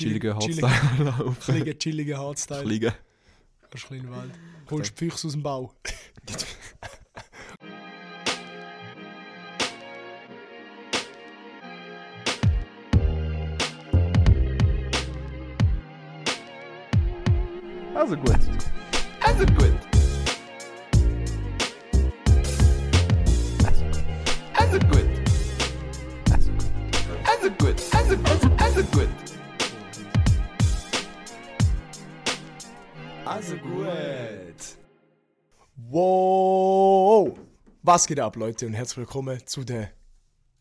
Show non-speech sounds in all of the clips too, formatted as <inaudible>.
chilligen chilligen- Hardstyle laufen. Chilligen, chilligen Hardstyle. Fliegen. Kannst du ein bisschen in den Wald. Holst die Füchse aus dem Bau. Also gut. Also gut. Was geht ab, Leute, und herzlich willkommen zu der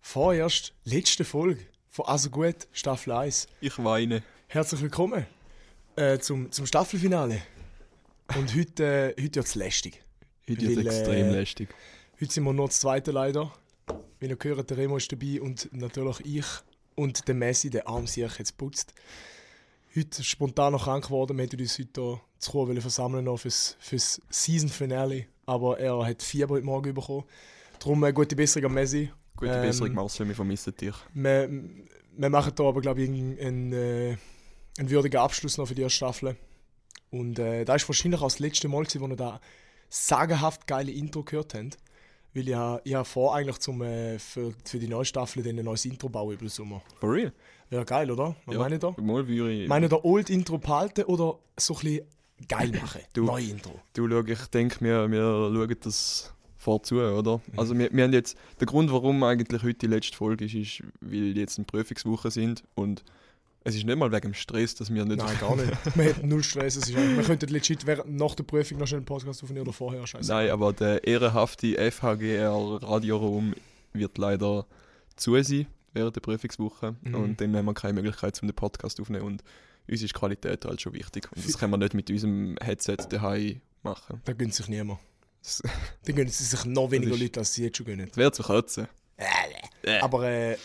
vorerst letzten Folge von Also gut, Staffel 1. Ich weine. Herzlich willkommen äh, zum, zum Staffelfinale. Und heute, äh, heute wird es lästig. Heute ist Weil, extrem äh, lästig. Heute sind wir noch das zweite leider. Wie ihr gehört, der Remo ist dabei und natürlich ich und der Messi, der arm sich jetzt putzt. Heute spontan noch krank geworden. Wir hätten uns heute hier zu versammeln noch fürs, fürs Season Finale. Aber er hat Fieber heute Morgen bekommen. Darum eine gute Besserung an Messi. Gute ähm, Besserung, Marcel, wir vermissen dich. Wir, wir machen hier aber, glaube ich, einen, äh, einen würdigen Abschluss noch für die erste Staffel. Und äh, da ist wahrscheinlich auch das letzte Mal, gewesen, wo wir da sagenhaft geile Intro gehört haben. Weil ich, ha- ich habe vor, eigentlich zum, äh, für, für die neue Staffel dann ein neues Intro bauen über den Sommer. For real? Wäre geil, oder? Was Ja. meine ich da? Mal würde ich... Meine der Old Intro behalten oder so ein bisschen geil machen? Du- Neue Intro. Du, schau, ich denke, wir, wir schauen das vorzu, oder? Mhm. Also wir, wir haben jetzt, der Grund, warum eigentlich heute die letzte Folge ist, ist, weil jetzt in Prüfungswoche sind und es ist nicht mal wegen dem Stress, dass wir nicht... Nein, <laughs> gar nicht. wir hätten null Stress. Es ist, wir könnten legit während, nach der Prüfung noch schnell einen Podcast aufnehmen oder vorher. Scheiße. Nein, aber der ehrenhafte FHGR Radioraum wird leider zu sein während der Prüfungswoche Mhm. und dann haben wir keine Möglichkeit, um den Podcast aufzunehmen und uns ist Qualität halt schon wichtig und das können wir nicht mit unserem Headset daheim machen. Da gönnt sich niemand. Dann <laughs> gönnen sie sich noch weniger ist- Leute, als sie jetzt schon gönnen. das wäre zu kürzen. Aber äh,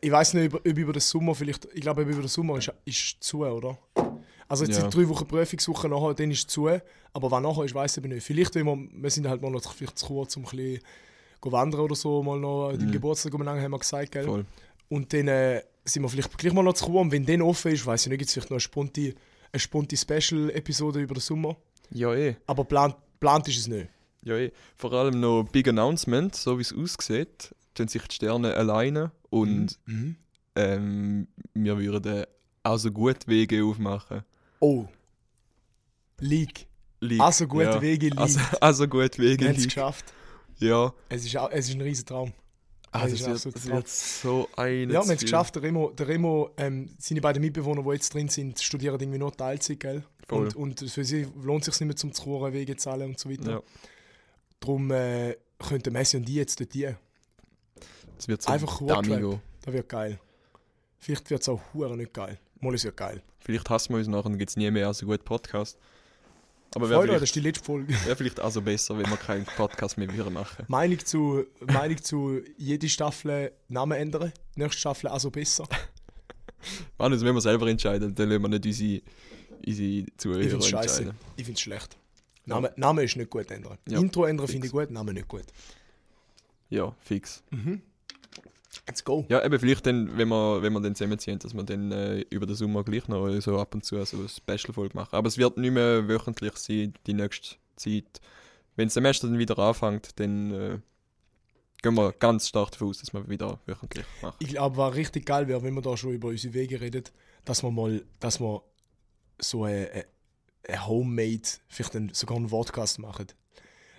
ich weiß nicht, ob, über den Sommer vielleicht. Ich glaube, über den Sommer ist, ist zu, oder? Also jetzt Ja. sind drei Wochen Prüfungswoche nachher, dann ist es zu. Aber wann nachher ist, weiß ich nicht. Vielleicht, wenn wir, wir sind halt mal noch vielleicht zu kurz, um ein bisschen wandern oder so, mal noch den Mhm. Geburtstag umeinander, haben wir gesagt, gell? Voll. Und dann äh, sind wir vielleicht gleich mal noch zu. Und wenn dann offen ist, weiß ich nicht, gibt es vielleicht noch eine sponti, eine sponti Special-Episode über den Sommer. Ja, eh. Aber plant, plant ist es nicht. Ja, eh. Vor allem noch Big Announcement, so wie es aussieht, tun sich die Sterne alleine und Mhm. ähm, wir würden auch so gut Wege aufmachen. Oh. League. League. Also gut ja. Wege League. Also, <laughs> also gut wir Wege haben es League. geschafft. Ja. Es ist, es ist ein riesen Traum. Ah, Das das, ist wird, das wird so ein. Ja, wir haben es geschafft. Der Remo, der Remo ähm, seine beiden Mitbewohner, die jetzt drin sind, studieren irgendwie nur Teilzeit, gell? Voll. Und, und für sie lohnt es sich nicht mehr zum Zuhören, Wege zahlen und so weiter. Ja, Darum äh, könnten Messi und die jetzt dort hin. das wird so Einfach gehen. Das wird geil. Vielleicht wird es auch hure nicht geil. Mal es wird geil. Vielleicht hassen wir uns nachher und gibt es nie mehr so gut Podcast. Aber wäre Freude, das vielleicht, ist die letzte Folge. <laughs> wär vielleicht auch so besser, wenn wir keinen Podcast mehr würden machen. Meinung zu, Meinung zu jede Staffel Namen ändern. Nächste Staffel also besser. <laughs> Mann, das müssen wir selber entscheiden, dann lassen wir nicht unsere, unsere Ich Zuhörer finde es scheiße. entscheiden. Ich finde es schlecht. Name, Name ist nicht gut ändern. Ja, Intro ändern finde ich gut, Name nicht gut. Ja, fix. Let's go. Ja, eben vielleicht dann, wenn wir, wenn wir dann zusammenziehen, dass wir dann äh, über den Sommer gleich noch so ab und zu so eine Special-Folge machen. Aber es wird nicht mehr wöchentlich sein, die nächste Zeit. Wenn das Semester dann wieder anfängt, dann äh, gehen wir ganz stark davon aus, dass wir wieder wöchentlich machen. Ich glaube, was richtig geil wäre, wenn wir da schon über unsere Wege reden, dass wir mal, dass wir so eine, eine- Homemade, vielleicht einen, sogar einen Podcast machen.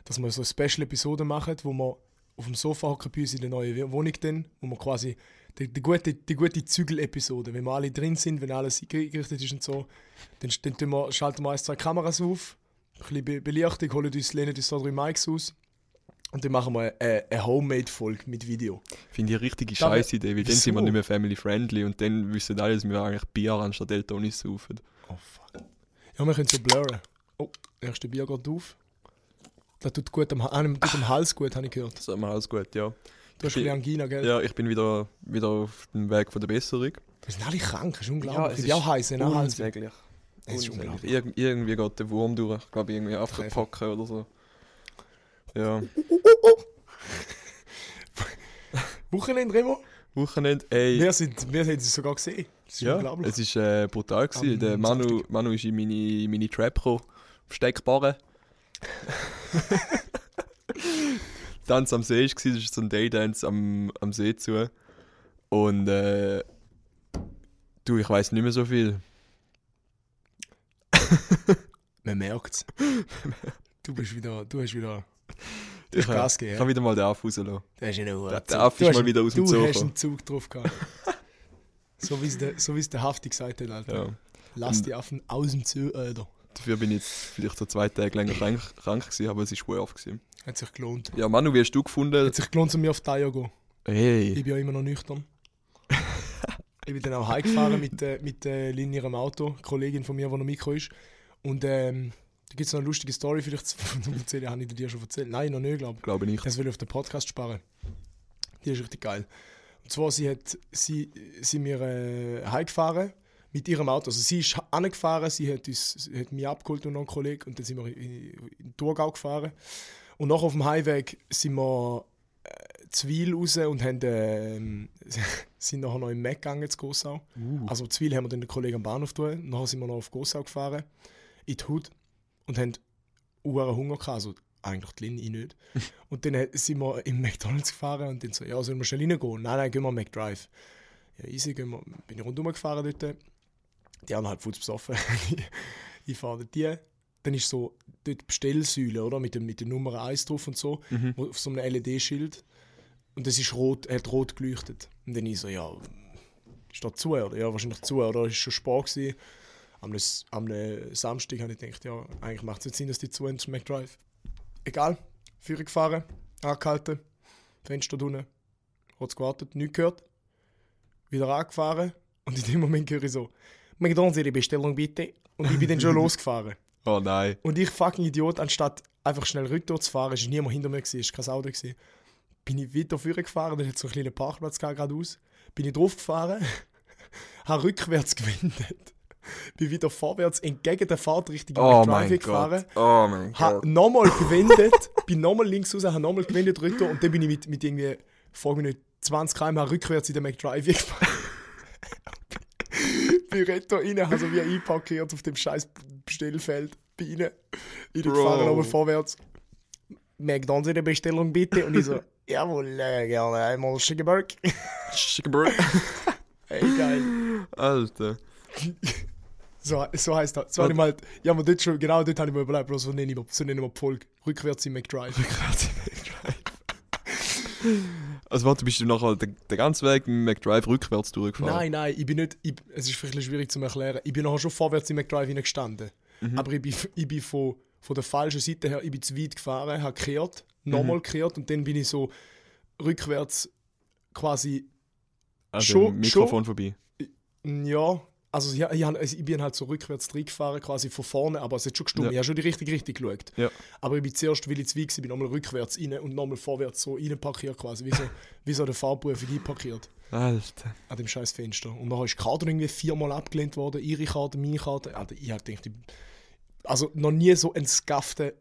Dass wir so eine Special-Episode machen, wo wir auf dem Sofa hocken bei uns in der neuen Wohnung dann, wo wir quasi die, die gute, die gute Zügel-Episode, wenn wir alle drin sind, wenn alles eingerichtet ist und so, dann, dann wir, schalten wir ein, zwei Kameras auf, ein bisschen Be Belichtung, holen uns, lehnen uns so drei Mics aus und dann machen wir eine, eine Homemade-Folge mit Video. Finde ich eine richtige Da wär- Scheißidee, weil dann sind wir nicht mehr family-friendly und dann wissen alle, dass wir eigentlich Bier anstatt Deltonis saufen. Oh fuck. Ja, wir können so blurren. Oh, erste Bier geht auf. Das tut gut am, ah, tut am Hals gut, habe ich gehört. Das ist immer alles gut, ja. Du hast ein bisschen Angina, gell? Ja, ich bin wieder, wieder auf dem Weg von der Besserung. Wir sind alle krank, das ist unglaublich. Ja, es ich bin auch heiß, ne? Hals. Unsäglich. Es ist unglaublich. Irg irgendwie geht der Wurm durch. Ich glaube, irgendwie aufpacken oder so. Ja. <laughs> Wochenende, Remo? Wochenende, ey. Wir, sind, wir haben es sogar gesehen. Das ist Ja, unglaublich. es ist äh, brutal gewesen. Am Der Manu. Manu ist in meine, in meine Trap gekommen, Steckbarren. <laughs> Tanz am See war, das ist so ein Daydance am, am See zu. Und äh, du, ich weiß nicht mehr so viel. <laughs> Man merkt es. du bist wieder, du hast wieder, du Ich, hast Gas ich gegeben. kann wieder mal den Aff rauslassen. Du hast einen Der, Zug. der Aff Du ist mal wieder aus dem Du Zoo hast einen Zug drauf gehabt. <laughs> so wie es der, so wie's der Hafti gesagt hat, Alter. Ja. Lass die Affen aus dem Zoo, Alter. Dafür bin ich jetzt vielleicht so zwei Tage länger krank, krank gewesen, aber es ist worth gewesen. Hat sich gelohnt. Ja, Manu, wie hast du gefunden? Hat sich gelohnt, zu mir auf Eier zu gehen. Hey, Ich bin ja immer noch nüchtern. <laughs> ich bin dann auch heimgefahren mit, äh, mit äh, Lin ihrem Auto, eine Kollegin von mir, die noch Mikro ist. Und ähm, da gibt es noch eine lustige Story, vielleicht zu <laughs> zu erzählen. Habe ich dir schon erzählt? Nein, noch nicht, glaube ich. glaube nicht. Das will ich auf den Podcast sparen. Die ist richtig geil. Und zwar, sie hat sie, sie mir äh, heimgefahren mit ihrem Auto. Also sie ist angefahren, sie hat, uns, sie hat mich abgeholt und noch einen Kollegen und dann sind wir in, in Thurgau gefahren. Und nachher auf dem Heimweg sind wir äh, zu Wil raus und haben, ähm, <laughs> sind nachher noch im Mac gegangen zu Gossau. Uh, Also zu Wil haben wir dann den Kollegen am Bahnhof getan. Nachher sind wir noch auf Gossau gefahren, in die Hut und haben uhren Hunger gehabt. Also eigentlich die Lin, ich nicht. <laughs> Und dann sind wir im McDonalds gefahren und dann so, ja, sollen wir schnell reingehen? Nein, nein, gehen wir McDrive. Ja, easy, gehen wir, bin ich rundherum gefahren dort. Die haben halt Fuß besoffen. <laughs> ich fahre die. Dann ist so dort die Bestellsäule, oder? Mit, dem, mit der Nummer 1 drauf und so, Mhm. auf so einem LED-Schild. Und das ist rot, hat rot geleuchtet. Und dann ich so, ja, ist da zu, oder? Ja, wahrscheinlich zu, oder? Ist schon Sport gewesen. Am, nes- am ne Samstag habe ich gedacht, ja, eigentlich macht es nicht Sinn, dass die zu haben zum McDrive. Egal, Führer gefahren, angehalten, Fenster unten, kurz gewartet, nichts gehört, wieder angefahren und in dem Moment höre ich so, McDonalds, Ihre Bestellung bitte. Und ich bin dann schon <laughs> losgefahren. oh nein. Und ich, fucking Idiot, anstatt einfach schnell rückwärts zu fahren, ist niemand hinter mir, gewesen, ist kein Auto. Gewesen, bin ich weiter vorne gefahren, dann hat so einen kleinen Parkplatz gehabt, geradeaus. Bin ich drauf gefahren, <laughs> habe rückwärts gewendet, bin wieder vorwärts entgegen der Fahrtrichtung Oh Driving gefahren. Gott. Oh mein Habe Gott. nochmal <laughs> gewendet, bin nochmal links raus, habe nochmal gewendet rüber und dann bin ich mit, mit irgendwie, frag mich nicht, 20 km rückwärts in den McDrive gefahren. Bin retto rein, habe so wie einparkiert auf dem scheiß Bestellfeld. Bin rein, reingefahren, Bro. nochmal vorwärts. McDonalds in der Bestellung bitte. Und ich so, <laughs> jawohl, äh, gerne einmal Schickenberg. Schickenberg. <laughs> Hey, geil. Alter. <laughs> So, so heisst das. So habe ich mal, ja, aber dort schon, genau dort habe ich mir überlegt, Bro, so nenne ich, so nennen wir die Folge. Rückwärts im McDrive. Also warte, bist du nachher den, den ganzen Weg mit McDrive rückwärts durchgefahren? Nein, nein, ich bin nicht. Ich, es ist vielleicht schwierig zu erklären. Ich bin nachher schon vorwärts im McDrive hineingestanden. Aber ich bin, ich bin von, von der falschen Seite her, ich bin zu weit gefahren, habe gekehrt, nochmal gekehrt und dann bin ich so rückwärts quasi, Also schon- Mikrofon vorbei. ja. Also ich, ich, ich bin halt so rückwärts reingefahren, quasi von vorne, aber es hat schon gestimmt. Ja. Ich habe schon die richtige Richtung geschaut. Ja. Aber ich bin zuerst, weil ich zu weit war, bin nochmal rückwärts rein und nochmal vorwärts so rein parkiert quasi, wie so, wie so eine Fahrprüfung einparkiert. Alter. an dem scheiß Fenster. Und dann ist die Karte irgendwie viermal abgelehnt worden, ihre Karte, meine Karte. Alter, ich hab gedacht, ich, also noch nie so einen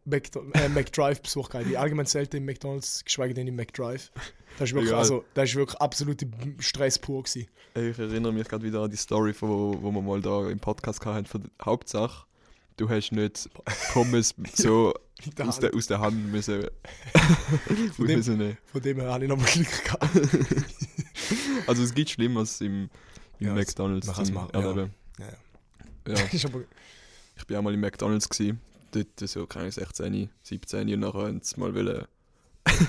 Mac, äh, McDrive-Besuch gehabt. Ich allgemein selten im McDonalds, geschweige denn im McDrive. Das ist wirklich, Egal. also, das ist wirklich absolute Stress pur gewesen. Ich erinnere mich gerade wieder an die Story, von, wo, wo wir mal da im Podcast hatten. Von der Hauptsache, du hast nicht Pommes <laughs> so der aus, der, Hand. aus der Hand müssen. <laughs> <laughs> Von dem- müssen. Von dem her habe ich nochmal Glück gehabt. also es gibt Schlimmeres im, im Ja, es- McDonalds man kann's zum machen, ja. Ja. Ja. Ich bin auch mal im McDonalds gsi. Dort so keine 16, 17 und nachher haben sie mal wollen. <laughs>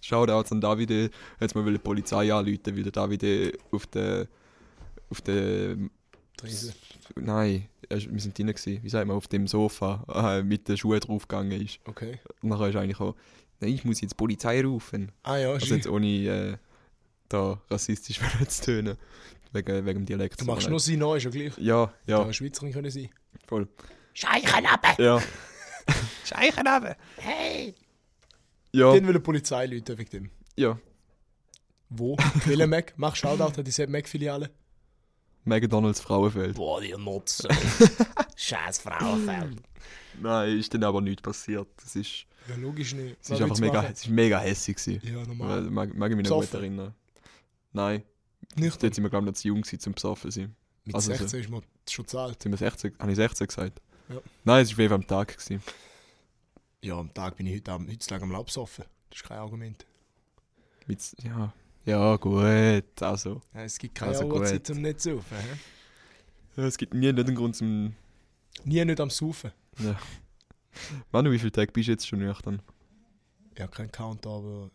Shoutouts an Davide, hat sie mal die Polizei anrufen, weil der Davide auf der auf der Trese. nein, wir sind drinnen gsi. Wie sagt man auf dem Sofa äh, mit den Schuhen draufgegangen ist. Okay. Und nachher ist eigentlich auch, nein, ich muss jetzt die Polizei rufen. Ah ja, Also jetzt ohne äh, da rassistisch <laughs> zu tönen wegen wegen dem Dialekt. Du machst nur sie neu, ist ja gleich. ja, Ja. Eine Schweizerin können sein. voll. Scheichenabbe! Ja. <laughs> Scheichenabbe! Hey! Ja, Den will die Polizei Leute wegen dem. ja. Wo? <laughs> Welcher Mac? Mach Shoutout an diese Mac-Filiale. McDonalds Frauenfeld. Boah, die Nutze. <laughs> Scheiß Frauenfeld. Nein, ist dann aber nichts passiert. Es ist, Ja, logisch nicht. es ist einfach mega, es ist mega hässlich gewesen. Ja, normal. mag, mag ich mich noch gut erinnern. Nein, Nicht. dort sind wir glaube ich noch zu jung gewesen, zum besoffen sein. Mit Also so. 16 ist man schon zahlt. Sind wir 16? Habe ich 16 gesagt? Ja. Nein, es war auf jeden Fall am Tag. Gewesen. Ja, am Tag bin ich heute, am- heutzutage am Labsoffen. Das ist kein Argument. Mit, ja. ja, gut. Also. Ja, es gibt keine Also Uhrzeit, gut. um nicht zu saufen. Ja, es gibt nie nicht einen Grund zum. Nie nicht am Saufen. Manu, wie viele Tage bist du jetzt schon nüchtern? Ja, kein Count, aber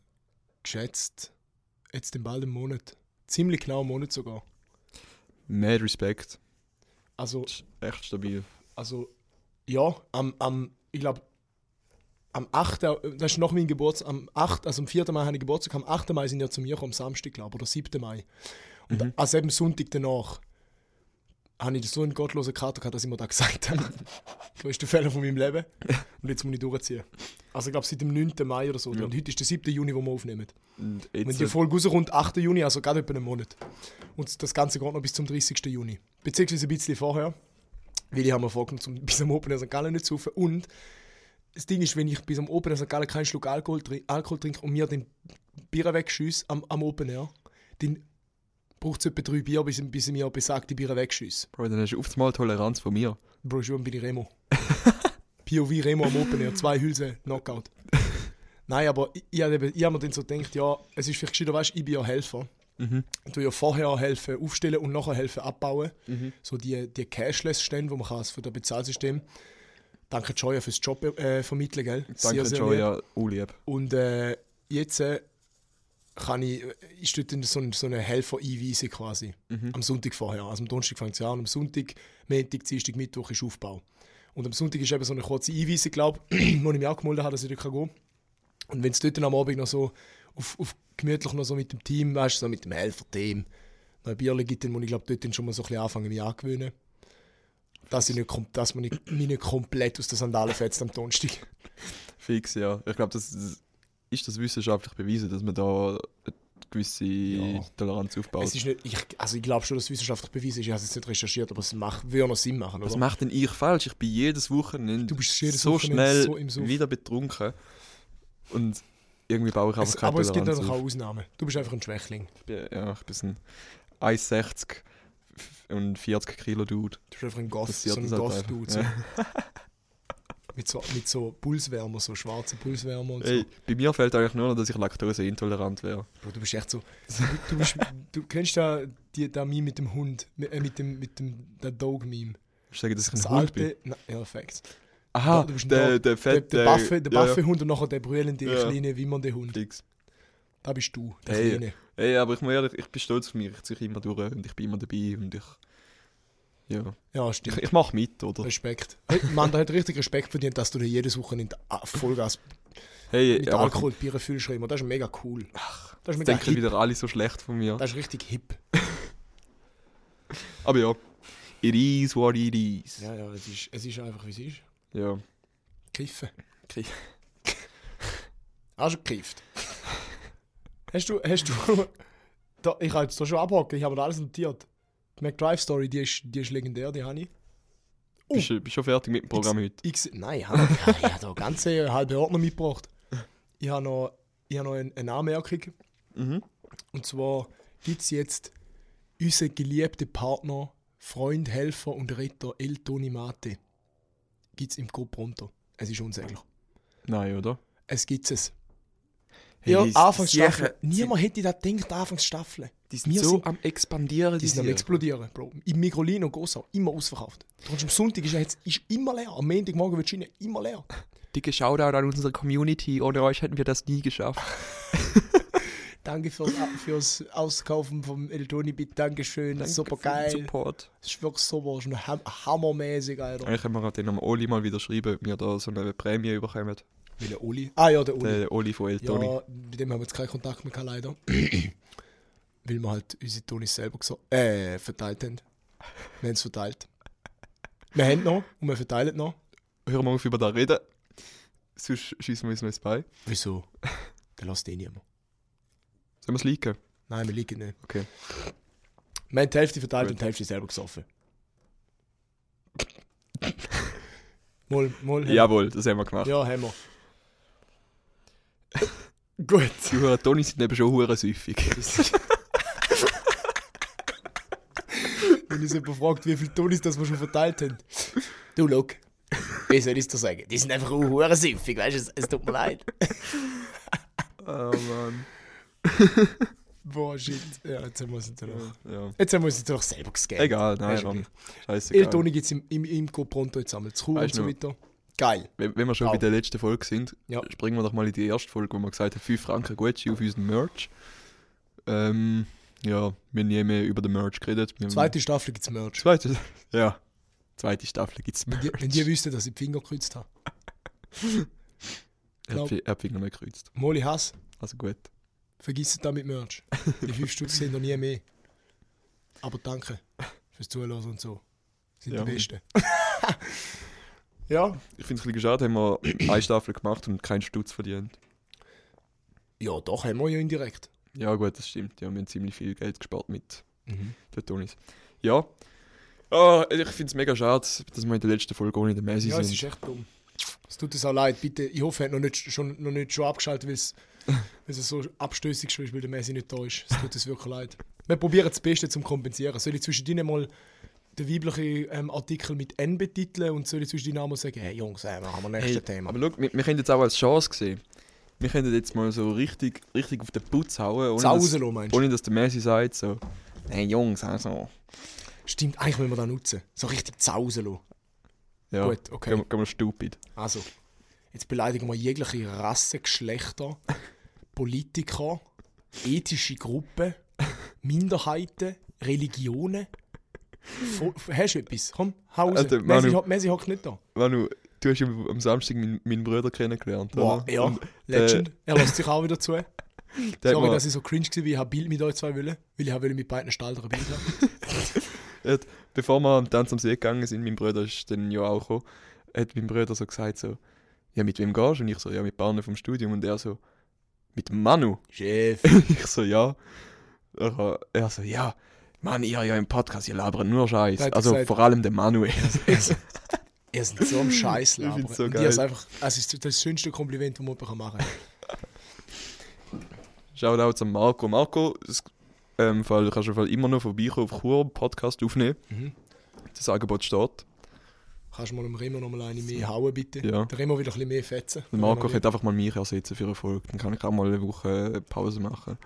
geschätzt jetzt in bald einem Monat. Ziemlich genau einen Monat sogar. Mad Respekt. Also, Das ist echt stabil. also ja, am, am ich glaube, am 8. Das ist noch mein Geburtstag. Am 8. Also am 4. Mai habe ich Geburtstag. Am 8. Mai sind ja zu mir gekommen, am Samstag, glaube ich, oder 7. Mai. Und Mhm. also eben Sonntag danach habe ich so einen gottlosen Kater gehabt, dass ich mir da gesagt habe. Größter Fehler von meinem Leben. Und jetzt muss ich durchziehen. Also ich glaube seit dem 9. Mai oder so. Ja. Und heute ist der 7. Juni, wo wir aufnehmen. Und Wenn die Folge rauskommt, 8. Juni, also gerade etwa einen Monat. Und das Ganze geht noch bis zum 30. Juni. Beziehungsweise ein bisschen vorher. Weil ich habe mir vorgenommen, zum, <laughs> bis am Open St. Gallen nicht zu saufen. Und das Ding ist, wenn ich bis am Open St. Gallen keinen Schluck Alkohol, Alkohol trinke und mir den Bier wegschieße am, am Open Air, dann braucht es etwa drei Bier, bis, bis ich mir besagte Bier wegschieße. Bro, dann hast du oft mal Toleranz von mir. Bro, schon bin ich Remo. <laughs> POV Remo am Open Air, zwei Hülse, Knockout. <laughs> Nein, aber ich, ich, habe mir dann so gedacht, ja, es ist vielleicht gescheiter, weißt, ich bin ja Helfer. Mhm. Ich tue ja vorher helfen aufstellen und nachher helfen abbauen. Mhm. So die, die Cashless-Stände, wo man kann für das Bezahlsystem. Danke Joya fürs Job äh, vermitteln, gell? Danke, lieb. ja, auch lieb. Und äh, jetzt äh, kann ich, ist dort so, ein- so eine Helfer-Einweisung quasi. Mhm. Am Sonntag vorher. Also am Donnerstag fängt es an, am Sonntag, Montag, Dienstag, Mittwoch ist Aufbau. Und am Sonntag ist eben so eine kurze Einweisung, glaube ich, <clears throat> wo ich mich auch gemeldet habe, dass ich dort gehen kann. Und wenn es dort dann am Abend noch so auf, auf gemütlich noch so mit dem Team, weißt du, so mit dem Helferteam, noch ein Bierchen gibt, dann muss ich glaube dort dann schon mal so ein bisschen anfangen, mich angewöhnen. Dass, ich nicht, dass man nicht, mich nicht komplett aus den Sandalen fetzt am Donnerstag. Fix, ja. Ich glaube, das das ist das wissenschaftlich bewiesen, dass man da eine gewisse Ja. Toleranz aufbaut. Es ist nicht, ich, also ich glaube schon, dass es wissenschaftlich bewiesen ist. Ich habe es jetzt nicht recherchiert, aber es macht, würde noch Sinn machen. Was macht denn ich falsch? Ich bin jedes Wochenende jedes so Wochenende schnell so wieder betrunken. Und irgendwie baue ich aber Es, keine aber es gibt auch. Ausnahmen. Du bist einfach ein Schwächling. Ja, ich bin ein 1,60 und 40 Kilo Dude. Du bist einfach ein Goth, so ein halt Goth-Dude. So. <laughs> mit, so, mit so Pulswärmer, so schwarzen Pulswärmer und Ey, bei mir fällt eigentlich nur noch, dass ich laktoseintolerant wäre. so. Bro, du bist echt so. Du, bist, du kennst da die da Meme mit dem Hund, mit, äh, mit dem, mit dem der Dog-Meme. Ich sage, dass ich ein Das Hund bin. Na, ja, Facts. Aha, du bist ein der, der Der, fette... der Baffe, der ja, ja, Baffe-Hund und nachher der brüllende, Ja. kleine, wimmernde Hund. fix. Da bist du, der Hey. Kleine. Ey, aber ich muss ehrlich, ich bin stolz auf mich. Ich ziehe immer durch und ich bin immer dabei und ich... Ja, Ja, ich, stimmt. ich mache mit, oder? Respekt. Hey, Mann, der hat richtig Respekt verdient, dass du dir jedes Wochenende ah, Vollgas Hey, mit Alkohol Bier füllst. Das ist mega cool. das ist mega denken hip. wieder alle so schlecht von mir. Das ist richtig hip. <laughs> Aber ja, it is what it is. Ja, ja, es ist, es ist einfach, wie es ist. Ja. Kiffen. Kiff- <laughs> Hast du gekifft? hast du, hast du... <laughs> Da, ich habe jetzt da schon abhocken, ich habe mir alles notiert. Die McDrive-Story, die ist, die ist legendär, die habe ich. Oh. Bist, du- bist schon fertig mit dem Programm heute? Ich, nein, ich habe ja, ich da ganze halbe Ordner mitgebracht. Ich habe noch, ich habe noch eine, eine Anmerkung. Mhm. Und zwar gibt es jetzt unseren geliebten Partner, Freund, Helfer und Retter El Toni Mate. Gibt es im Coop runter. Es ist unsäglich. Nein, oder? Es gibt es. Hey, ja, Anfangsstaffel. Niemand hätte das gedacht, Anfangsstaffel. Die sind Wir so sind- am expandieren, Die sind am explodieren, Bro. Im Migrolin und Gossau immer ausverkauft. Kannst am Sonntag ist, jetzt, ist immer leer. Am Montagmorgen wird es immer leer. <laughs> Dicke Shoutout an unsere Community. Ohne euch hätten wir das nie geschafft. <laughs> Danke fürs, fürs Auskaufen vom El Toni, bitte. Dankeschön. Danke super für den geil. Support. Das ist wirklich super. Das ist hammermäßig, Alter. Eigentlich können wir den am Oli mal wieder schreiben, ob wir da so eine Prämie bekommen. Welcher Oli? Ah ja, der Oli. Der Oli von El Toni. Ja, mit dem haben wir jetzt keinen Kontakt mehr, leider. <clears throat> Weil wir halt unsere Tonis selber gesagt, äh, verteilt haben. Wir haben es verteilt. Wir haben noch und wir verteilen noch. Hören wir auf über das reden. Sonst schießen wir uns noch ins Bein. Wieso? Der lässt den niemand. Sollen wir es liken? Nein, wir liegen nicht. Okay. Wir haben die Hälfte verteilt Gut. und die Hälfte selber gesoffen. Mal, mal. Jawohl, das haben wir gemacht. Ja, haben wir. Gut. Die Huren Toni sind eben schon hure süffig. <laughs> wenn uns jemand fragt, wie viele Tonis das wir schon verteilt haben. Du, look. Wie soll ich es dir sagen? Die sind einfach auch hurensiffig, weißt du? Es, es tut mir leid. <laughs> Oh Mann. <laughs> Boah, shit. Ja, jetzt haben wir es natürlich. Ja. Jetzt haben wir uns natürlich selber gescannt. Egal, nein, okay. Scheißegal. El Toni gibt es im, im Imco Pronto jetzt einmal. Zu Chur und Weißt so weiter. Geil. Wenn, wenn wir schon Au. bei der letzten Folge sind, Ja. springen wir doch mal in die erste Folge, wo wir gesagt haben, 5 Franken Gucci auf unseren Merch. Ähm, ja, wir haben nie mehr über den Merch geredet. Wir Zweite Staffel gibt es Merch. Zweite, <laughs> ja. Zweite Staffel gibt es Wenn die, Merch. wenn die wüssten, dass ich die Finger gekürzt habe. er hat hat Finger nicht gekreuzt. Molly Hass, Also gut. vergiss es damit Merch. <laughs> Die 5 Stutz sind noch nie mehr. Aber danke fürs Zuhören und so. Sind Ja. die Besten. <laughs> ja. Ich finde es ein bisschen schade, haben wir eine Staffel gemacht und keinen Stutz verdient. Ja, doch, haben wir ja indirekt. Ja gut, das stimmt. Ja, wir haben ziemlich viel Geld gespart mit Mhm. den Tonis. Ja. Ah, ich finde es mega schade, dass wir in der letzten Folge ohne den Messi Ja, es sind. ist echt dumm. Es tut uns auch leid. Bitte, ich hoffe, er hat noch nicht schon, noch nicht schon abgeschaltet, weil es, <laughs> weil es so abstößig schon ist, weil der Messi nicht da ist. Es tut uns wirklich leid. Wir probieren das Beste zum Kompensieren. Soll ich zwischendrin mal den weiblichen ähm, Artikel mit N betiteln und soll ich zwischendrin auch mal sagen, hey Jungs, äh, machen wir nächstes Hey, Thema. Aber schau, wir, wir können jetzt auch als Chance sehen. Wir können jetzt mal so richtig, richtig auf den Putz hauen, ohne, dass, lassen, meinst du? ohne dass der Messi sagt so, hey Jungs, also. Stimmt, eigentlich müssen wir das nutzen. So richtig zausen lassen. Ja, Gut, okay. gehen, wir- gehen wir stupid. Also, jetzt beleidigen wir jegliche Rasse, Geschlechter, <laughs> Politiker, ethische Gruppen, Minderheiten, Religionen. Hast du etwas? Komm, hau raus. Alter, Messi, Manu- ho- Messi hockt nicht da. Manu, du hast am Samstag meinen, meinen Bruder kennengelernt, Boah, oder? ja, Und Legend. er lässt sich auch wieder zu. <laughs> Sorry, mir- dass ich so cringe war, wie ich ein Bild mit euch zwei wollte. Weil ich wollte mit beiden Stalder ein Bild haben. <laughs> Bevor wir am Tanz am See gegangen sind, mein Bruder ist dann ja auch gekommen, hat mein Bruder so gesagt so, ja, mit wem gehst du? Und ich so, ja, mit Barne vom Studium. Und er so, mit Manu. Chef. <laughs> ich so, ja. Er so, ja, Mann, ihr ja im Podcast, ihr labert nur Scheiß. Hat Also vor allem der Manuel. <laughs> Ihr seid so am Scheiß find's so Und geil. ihr ist einfach, es ist das schönste Kompliment, das man machen kann. Shoutout an Marco. Marco, das, ähm, Fall, kannst du im Fall immer noch vorbeikommen auf Chur Podcast aufnehmen. Mhm. Das Angebot steht. Kannst du mal dem Remo noch mal eine mehr hauen, bitte? Ja. Der Remo wieder ein bisschen mehr fetzen. Der Marco könnte einfach mal mich ersetzen für eine Folge. Dann kann ich auch mal eine Woche Pause machen.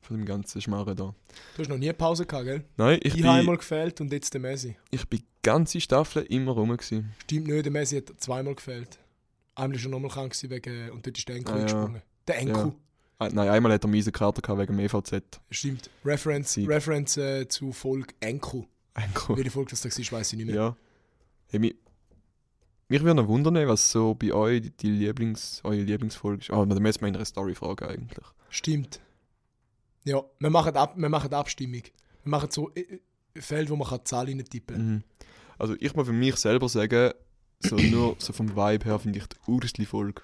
Von dem ganzen Schmarren da. Du hast noch nie Pause gehabt, gell? Nein, ich, Ich, bin, habe einmal gefehlt und jetzt der Messi. ich bin ganze Staffel immer rum. Gewesen. Stimmt nicht, der Messi hat zweimal gefehlt. Einmal ist er nochmal krank wegen, und dort ist der Enko Ah, ja. gesprungen. Der Enko. Ah, Nein, einmal hat er miese Karte gehabt wegen dem EVZ. Stimmt. Reference, Sieg. Reference äh, zu Folge Enko. Enko. Welche Folge das da war, weiß ich nicht mehr. Ja. Hey, mich, mich würde noch wundern, was so bei euch die, Lieblings, eure Lieblingsfolge ist. Ah, dann müssen wir in einer Story fragen eigentlich. Stimmt. Ja, wir machen, ab, wir machen Abstimmung. Wir machen so äh, äh, Feld, wo man kann Zahlen rein tippen Mhm. Also ich muss für mich selber sagen, so <coughs> nur so vom Vibe her finde ich die Ursli-Folge.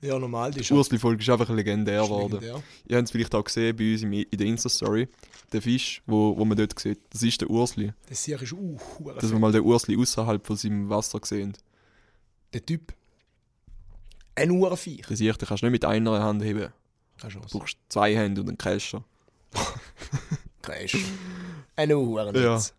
Ja, normal, die Die Ursli-Folge ist einfach legendär geworden. Ihr habt es vielleicht auch gesehen bei uns in der Insta-Story. Der Fisch, wo, wo man dort sieht, das ist der Ursli. Das hier ist uh, Dass wir mal den Ursli außerhalb von seinem Wasser sehen. Der Typ. Ein Uhrenviech. Das ich, den kannst du nicht mit einer Hand heben. Keine Du brauchst zwei Hände und einen Kescher. <laughs> Crash. Ein Uhrenwitz. Ja.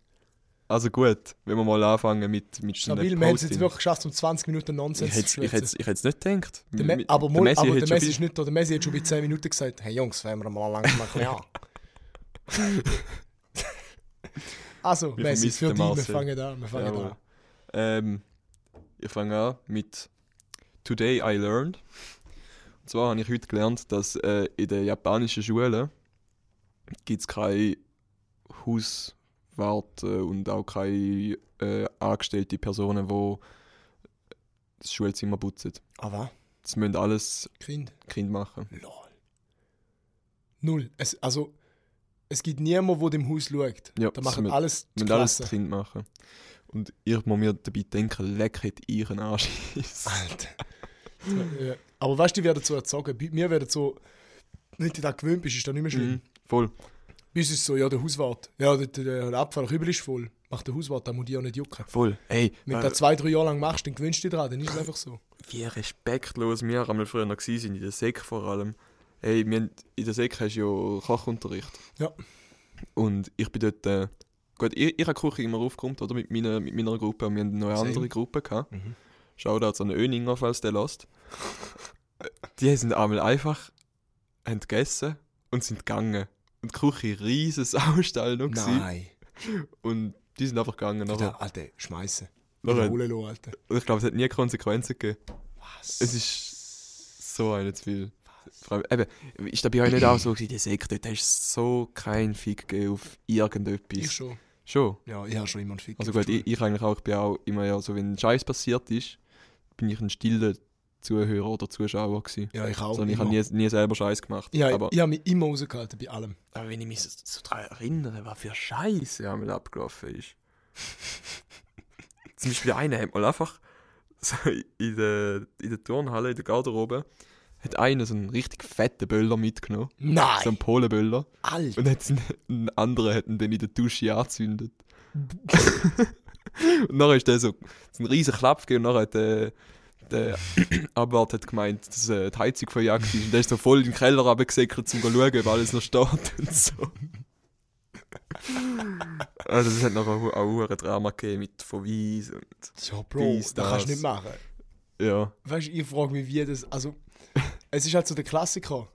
Also gut, wenn wir mal anfangen mit, mit Stabil, wir haben es jetzt wirklich geschafft, um 20 Minuten Ich Nonsens hätte zu ich schwätzen. ich hätte es nicht gedacht. Der Me aber der Messi aber der Messi ist nicht da. Der Messi hat schon bei 10 Minuten gesagt, hey Jungs, fangen wir mal langsam ein bisschen an. <laughs> also, Wir Messi, für dich, wir fangen an. Wir fangen Jawohl. an. Ähm, ich fange an mit Today I learned. Und zwar habe ich heute gelernt, dass äh, in den japanischen Schulen gibt es keine Hauswarte und auch keine äh, angestellte Personen, die das Schulzimmer putzen. Aber, Das müssen alles Kind, Kinder machen. lol. Null. Es, also, es gibt niemanden, der dem Haus schaut. Ja, Da machen müssen- alles die müssen alles die. Kinder machen. Und ich muss mir dabei denken, leck hätte ich einen Anschiss. <laughs> Alter. Aber weißt du, die werden so erzogen. Bei mir werden so, wenn du da gewöhnt bist, ist das nicht mehr schlimm. Mhm, voll. Bei uns ist es so, ja, der Hauswart. Ja, der, der, der Abfallkübel ist voll. Macht der Hauswart, da muss die auch nicht jucken. Voll. Hey, Wenn du wer- das zwei, drei Jahre lang machst, dann gewöhnst du dich dran, dann ist es einfach so. wie respektlos wir einmal früher noch waren, in der Sek vor allem. Hey, wir haben, in der Sek hast du ja Kochunterricht. Ja. Und ich bin dort äh, gut, ich, ich habe Küche immer aufgeräumt, oder? Mit meiner, mit meiner Gruppe. Und wir haben noch eine Same. andere Gruppe gehabt. Mhm. Shoutouts an Öninger, falls der lässt. <laughs> Die sind einmal einfach haben gegessen und sind gegangen. Und die Küche riesen Saustall <laughs> noch gewesen. Nein. Und die sind einfach gegangen. Nachher, Alter, schmeißen. Holen lassen, Alter. und ich glaube, es hat nie Konsequenzen gegeben. Was? Es ist so eine zu viel. Vor allem, eben, ist da bei euch nicht auch so gewesen, die Sekte, da ist so kein Fick gegeben auf irgendetwas. ich schon. Schon. Ja, ich habe schon immer einen Fick. Also gut, ich, ich eigentlich auch, ich bin auch immer ja so, wenn Scheiß passiert ist, bin ich ein stiller Zuhörer oder Zuschauer gewesen. Ja, ich auch. Also ich habe nie, nie selber Scheiß gemacht. Ja, aber, ich habe mich immer rausgehalten bei allem. aber wenn ich mich so, so daran erinnere, was für Scheiße einmal abgelaufen ist. Zum Beispiel einer hat mal einfach so in der, in der Turnhalle, in der Garderobe, hat einer so einen richtig fetten Böller mitgenommen. Nein! So einen Polenböller. Alter! Und hat ein anderer hat ihn dann in der Dusche angezündet. <laughs> und nachher ist der so, so ein riesen Klapp gegeben und nachher hat der, der Abwart hat gemeint, dass äh, die Heizung verjagt ist. Und der ist so voll in den Keller runtergesäckert, um zu schauen, ob alles noch steht <laughs> und so. <laughs> also es hat nachher auch, auch ein Drama gegeben mit Verweis und Ja, Bro, Dies, das kannst du nicht machen. ja. Weißt du, ich frage mich, wie das. Also, <laughs> es ist halt so der Klassiker.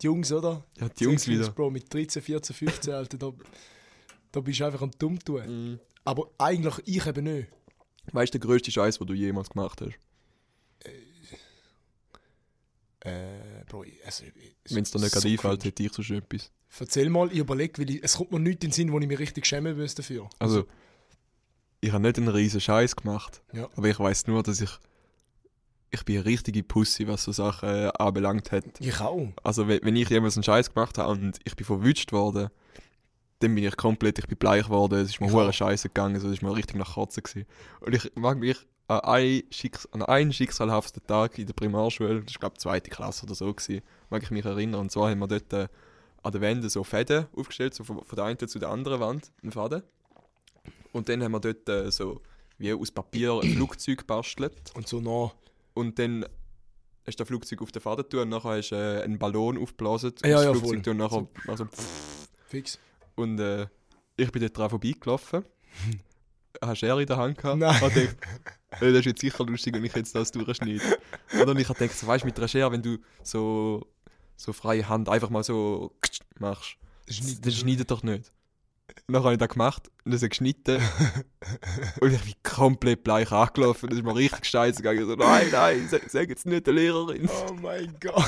Die Jungs, oder? Ja, die Jungs wieder. Bro, mit 13, 14, 15, Alter, da, da bist du einfach am dumm tun. Mhm. Aber eigentlich ich eben nicht. Weißt du, der grösste Scheiß, den du jemals gemacht hast? Äh, Bro, also, Wenn es dir nicht so gerade einfällt, hätte ich so schon etwas. Erzähl mal, ich überlege, weil ich, es kommt mir nichts in den Sinn, wo ich mich richtig schämen müsste dafür. Also, ich habe nicht einen riesen Scheiß gemacht. Ja. Aber ich weiß nur, dass ich. Ich bin eine richtige Pussy, was so Sachen äh, anbelangt hat. Ich auch. Also, wenn, wenn ich jemals einen Scheiß gemacht habe und ich bin verwünscht worden, dann bin ich komplett, ich bin bleich geworden, es ist mir hure. Scheiße gegangen, also es ist mir richtig nach Kotzen gewesen. Und ich mag mich an, ein Schicks an einen schicksalhaften Tag in der Primarschule, das war glaube ich zweite Klasse oder so, gewesen, mag ich mich erinnern. Und zwar haben wir dort äh, an der Wände so Fäden aufgestellt, so von, von der einen zu der anderen Wand, einen Faden. Und dann haben wir dort äh, so wie aus Papier ein Flugzeug gebastelt. Und so nah. Und dann hast du das Flugzeug auf den Faden tun und nachher hast du äh, einen Ballon aufgeblasen Ja, ja, Flugzeug voll. und nachher So. also, Fix. und äh, ich bin dort dran vorbeigelaufen. <laughs> Habe Schere in der Hand gehabt. Nein. Und dachte, hey, das ist jetzt sicher lustig, wenn ich jetzt das durchschneide. Und dann ich habe gedacht, so, weißt du, mit einer Schere, wenn du so, so freie Hand einfach mal so machst, nicht- das schneidet doch nicht. Und dann habe ich das gemacht und das geschnitten. und ich bin komplett bleich angelaufen. Das ist mir richtig scheiße gegangen. So, nein, nein, sag, sag jetzt nicht der Lehrerin. Oh mein Gott.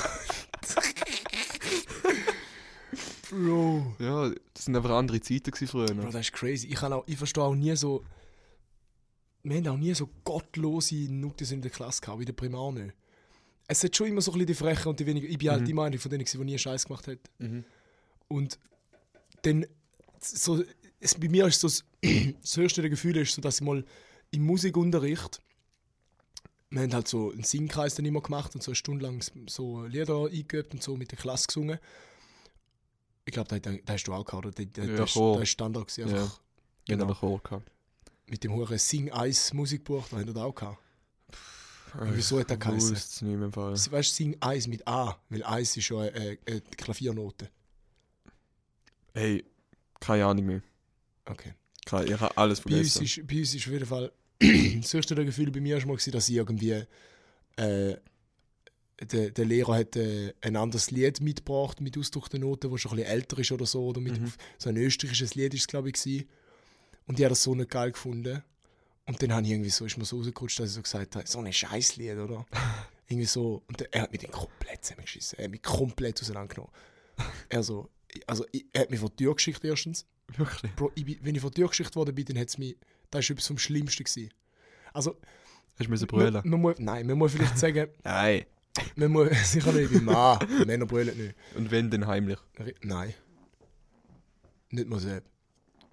Bro. Ja, das sind einfach andere Zeiten gewesen früher. Bro, das ist crazy. Ich, auch, ich verstehe auch nie so. Wir haben auch nie so gottlose Nutten in der Klasse gehabt, wie der Primar nicht. Es hat schon immer so ein bisschen die Frechen und die weniger. Ich bin halt Mhm. immer einer von denen, die nie Scheiß gemacht hat. Mhm. Und dann, so, es, bei mir ist so das, <clears throat> das höchste der Gefühle ist so, dass ich mal im Musikunterricht, wir haben halt so einen Singkreis dann immer gemacht und so eine Stunde lang so Lieder eingeübt und so mit der Klasse gesungen. Ich glaube, da, da hast du auch gehabt, oder? Da, da, Ja, das, Chor. das ist Standard gewesen, Ja. einfach haben Genau. Chor gehabt. mit dem hohen Sing Eis Musikbuch, da wir das auch gehabt. wieso hat Ich geheißen? wusste es nicht mehr im Fall. Weißt du, Sing Eis mit A, weil Eis ist ja eine, eine, Klaviernote. Hey, keine Ahnung mehr. Okay. Keine, ich habe alles Bei uns, vergessen. ist, bei uns ist auf jeden Fall <clears throat> das höchste Gefühl bei mir war mal, gewesen, dass ich irgendwie äh, der, der Lehrer hat äh, ein anderes Lied mitgebracht mit ausgedruckten Noten, das schon ein bisschen älter ist oder so. Oder mit Mhm. so ein österreichisches Lied ist es, glaube ich, gewesen. Und ich habe das so nicht geil gefunden. Und dann habe ich irgendwie so, ist mir so rausgerutscht, dass ich so gesagt habe, so ein Scheißlied, oder? <laughs> irgendwie so. Und der, er hat mich dann komplett zusammengeschissen. Er hat mich komplett auseinandergenommen. er so, also er hat mich vor die Tür geschickt erstens. Wirklich? Bro, ich bin, wenn ich vor die Tür geschickt worden bin, dann hat es mich, das war etwas vom Schlimmsten. Gewesen. Also, Hast du müssen man, brüllen? man muss, nein, man muss vielleicht <laughs> sagen, Nein. Man muss, <laughs> sicher nicht, beim Mann, Männer brüllen nicht. Und wenn, dann heimlich. Nein. Nicht mal selbst.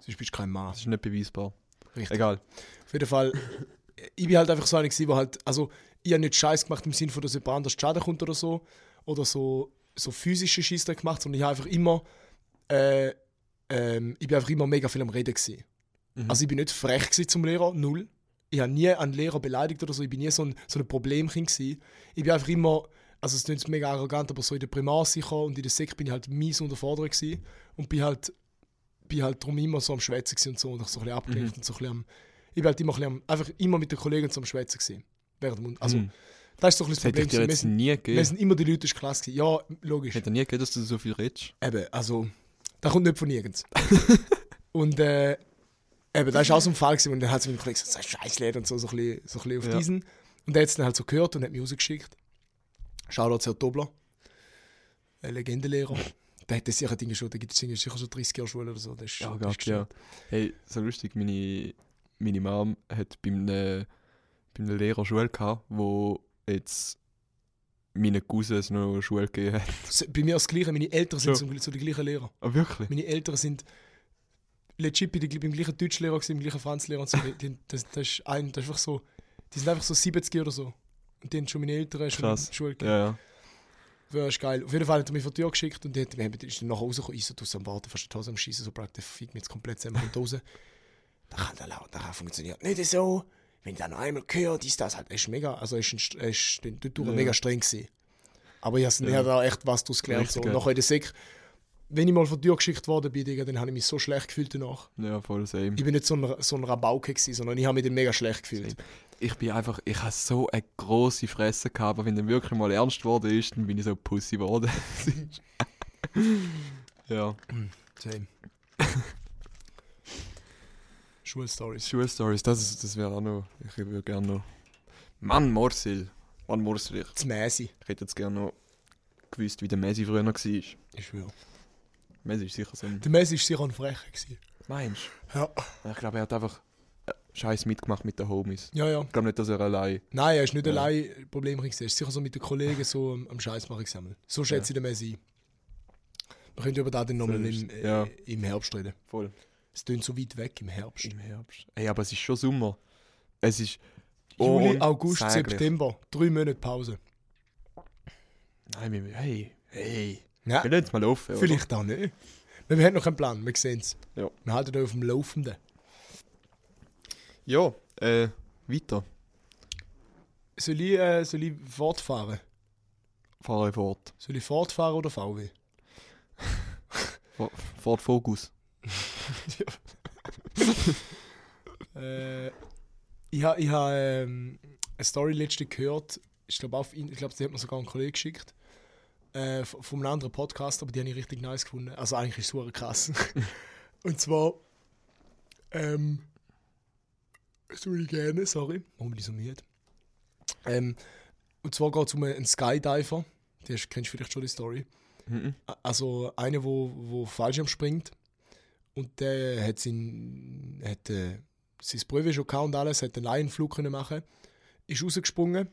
Sonst bist du kein Mann. Das ist nicht beweisbar. Richtig. Egal. Auf jeden Fall, ich bin halt einfach so einer der halt, also ich habe nicht Scheiß gemacht im Sinne von, dass jemand anders Schaden kommt oder so, oder so, so physische Scheiße gemacht, sondern ich habe einfach immer, äh, ähm, ich bin einfach immer mega viel am Reden gewesen. Mhm. Also ich bin nicht frech gewesen zum Lehrer, null. Ich habe nie einen Lehrer beleidigt oder so, ich bin nie so ein, so ein Problemkind gewesen. Ich bin einfach immer, also es klingt mega arrogant, aber so in der Primar sicher und in der Sek bin ich halt mies unterfordert gewesen und bin halt bin halt drum immer so am Schwätzen und so und so ein bisschen abgelenkt Mhm. und so ein bisschen am, ich bin halt immer, ein bisschen am, einfach immer mit den Kollegen zum Schwätzen gewesen. Während. Also, Hm. das ist so ein Das bisschen das Problem. Wir sind, nie wir gegeben. sind immer die Leute der Klasse gewesen. Ja, logisch. Hätte nie gegeben, dass du so viel redest. Eben, also, das kommt nicht von nirgends. <laughs> und äh, eben, das war auch so ein Fall gewesen, und dann hat sie mir gesagt, das ist ein Scheißlied und so, so ein bisschen, so ein bisschen auf Ja. diesen. Und der hat es dann halt so gehört und hat mich rausgeschickt. Shoutout Herr Dobler, ein Legendenlehrer. Der hat das sicher Dinge schon, der gibt es sicher schon 30 Jahre Schule oder so. Das ist, Ja, das ist ja. Hey, so lustig, meine, meine Mom hat bei einem, bei einem Lehrer Schule gehabt, wo jetzt meine Cousins noch Schule gegeben hat. Bei mir das Gleiche, meine Eltern sind So. so, so die gleichen Lehrer. Ah, wirklich? Meine Eltern sind legit bei der- beim gleichen Deutschlehrer, gewesen, beim gleichen Franzlehrer und so. Die- Das, das, ist ein, das ist einfach so, die sind einfach so 70 oder so. Und die haben schon meine Eltern schon Krass. in die Schule gegeben. Ja, ja. Das ist geil. Auf jeden Fall hat er mich vor die Tür geschickt und die hat, wir haben- ist dann nachher rausgekommen, ich so, du am Warten, fast die Hose am Schießen, so praktisch, der fickt mich jetzt komplett zusammen und raus. Da kann der laut, da funktioniert nicht so. Wenn ich dann noch einmal gehört, ist das halt, er ist mega, also er ist, ein, St- er ist den- dort durch Ja. mega streng gewesen. Aber ich habe Ja. da echt was daraus gelernt. So. Und nachher in der Sek, wenn ich mal vor die Tür geschickt worden bin, Digga, dann habe ich mich so schlecht gefühlt danach. Ja, voll same. Ich bin nicht so ein, so ein Rabauke gewesen, sondern ich habe mich dann mega schlecht gefühlt. Ich bin einfach, ich habe so eine große Fresse gehabt, aber wenn dann wirklich mal ernst geworden ist, dann bin ich so Pussy geworden. <laughs> ja. Same. <laughs> Schulstories. Schulstories, das, ist- das wäre auch noch, ich würde gerne noch. Mann, Morsil. Mann, Morsil, Das Mäsi. ich hätte jetzt gerne noch gewusst, wie der Messi früher war. Ich schwöre. Messi ist sicher so ein... Der Messi war sicher ein Frecher. Gewesen. Meinst Ja. du? Ich glaube, er hat einfach äh, Scheiß mitgemacht mit den Homies. Ja, ja. Ich glaube nicht, dass er allein... Nein, er ist nicht Ja. allein Problem gewesen. Er ist sicher so mit den Kollegen so am, am Scheiß machen gesammelt. So schätze ich den Messi. ein. Wir können über das dann nochmal im, äh, ja. im Herbst reden. Voll. Es tönt so weit weg im Herbst. Im Herbst. Ey, aber es ist schon Sommer. Es ist... Juli, August, unsäglich. September. Drei Monate Pause. Nein, wir... Hey, hey. Ja, Wir lassen es mal laufen, oder? vielleicht auch nicht. Wir haben noch keinen Plan, wir sehen es. Ja. Wir halten euch auf dem Laufenden. Ja, äh, weiter. Soll ich, äh, soll ich fortfahren? Fahre fort. Soll ich fortfahren oder VW? Ford Focus. Äh, ich habe ich ha, ähm, eine Story letzte gehört. Ich glaube, glaube, die hat mir sogar ein Kollege geschickt. Äh, von einem anderen Podcast, aber die habe ich richtig nice gefunden. Also eigentlich ist es krass. <laughs> Und zwar, ähm, das ich gerne, sorry. Warum bin ich so müde? Ähm, und zwar geht es um einen Skydiver. Die hast, kennst du vielleicht schon die Story. Mhm. Also einer, wo, wo Fallschirm springt und der hat sein, hat, äh, sein Prüfe schon gehabt und alles, hat einen Laienflug können machen, ist rausgesprungen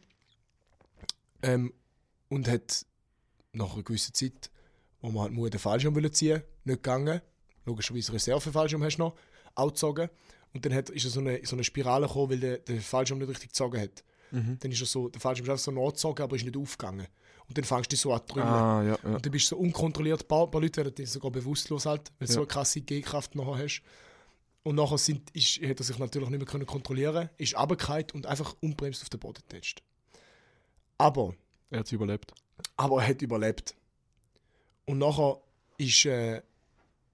ähm, und hat nach einer gewissen Zeit, wo man halt nur den Fallschirm wollte ziehen nicht gegangen. Logischerweise Reservefallschirm hast du noch, auch gezogen. Und dann hat, ist er so eine, so eine Spirale gekommen, weil der, der Fallschirm nicht richtig gezogen hat. Mhm. Dann ist er so, der Fallschirm ist einfach so nachgezogen, aber ist nicht aufgegangen. Und dann fängst du dich so an zu. Ah, ja, ja. Und du bist so unkontrolliert. Ein paar, ein paar Leute werden dann sogar bewusstlos halt, weil du Ja. so eine krasse G-Kraft nachher hast. Und nachher sind, ist, hat er sich natürlich nicht mehr können kontrollieren ist runtergefallen und einfach unbremst auf den Boden getatscht. Aber, Er hat es überlebt. Aber er hat überlebt. Und nachher ist, äh,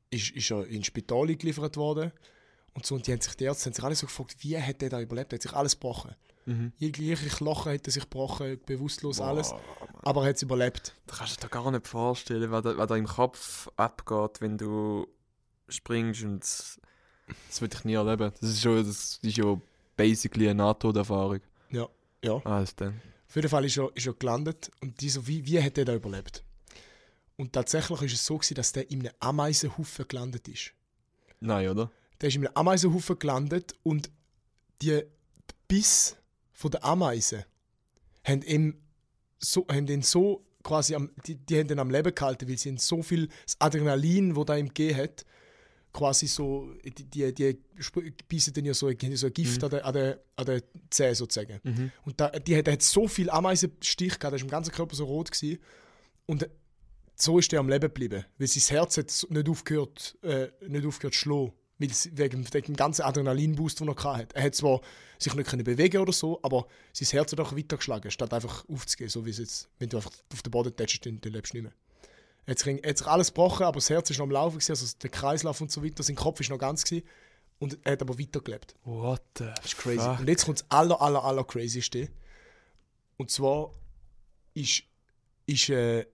ist, ist er ins Spital geliefert worden. Und so, und die haben sich die Ärzte haben sich alle so gefragt, wie hat der da überlebt? Er hat sich alles gebrochen. Mhm. Jegliche Knochen hat er sich gebrochen, bewusstlos alles. Boah, Aber er hat es überlebt. Das kannst du dir gar nicht vorstellen, was da, was da im Kopf abgeht, wenn du springst und das, das würde ich nie erleben. Das ist schon, das ist ja basically eine Nahtoderfahrung. Ja. Alles dann. Auf jeden Fall ist er, ist er gelandet und die so, wie, wie hat er da überlebt? Und tatsächlich ist es so, gewesen, dass der in einem Ameisenhaufen gelandet ist. Nein, oder? Der ist in einem Ameisenhaufen gelandet und die Biss von der Ameisen haben ihn so, haben ihn so quasi am, die, die haben ihn am Leben gehalten, weil sie ihn so viel das Adrenalin, wo da ihm gegeben hat, quasi so, die, die, beißen dann ja so, ein- so ein Gift Mhm. an der, an der, an der Zähne sozusagen. Mhm. Und da, die, hat- der hat so viel Ameisenstich gehabt, der ist im ganzen Körper so rot gewesen. Und so ist er am Leben geblieben. Weil sein Herz hat nicht aufgehört, äh, nicht aufgehört zu schlagen. Wegen, wegen dem ganzen Adrenalinboost, den er hatte. Er hat zwar sich nicht können bewegen oder so, aber sein Herz hat auch weitergeschlagen, statt einfach aufzugehen. So wie es jetzt, wenn du einfach auf den Boden tätschst, dann, dann lebst du nicht mehr. Er hat sich, alles gebrochen, aber das Herz ist noch am Laufen, gewesen, also der Kreislauf und so weiter. Sein Kopf ist noch ganz gewesen, und er hat aber weitergelebt. What the Das ist crazy. Und jetzt kommt das aller, aller, aller crazyste. Und zwar ist, ist äh,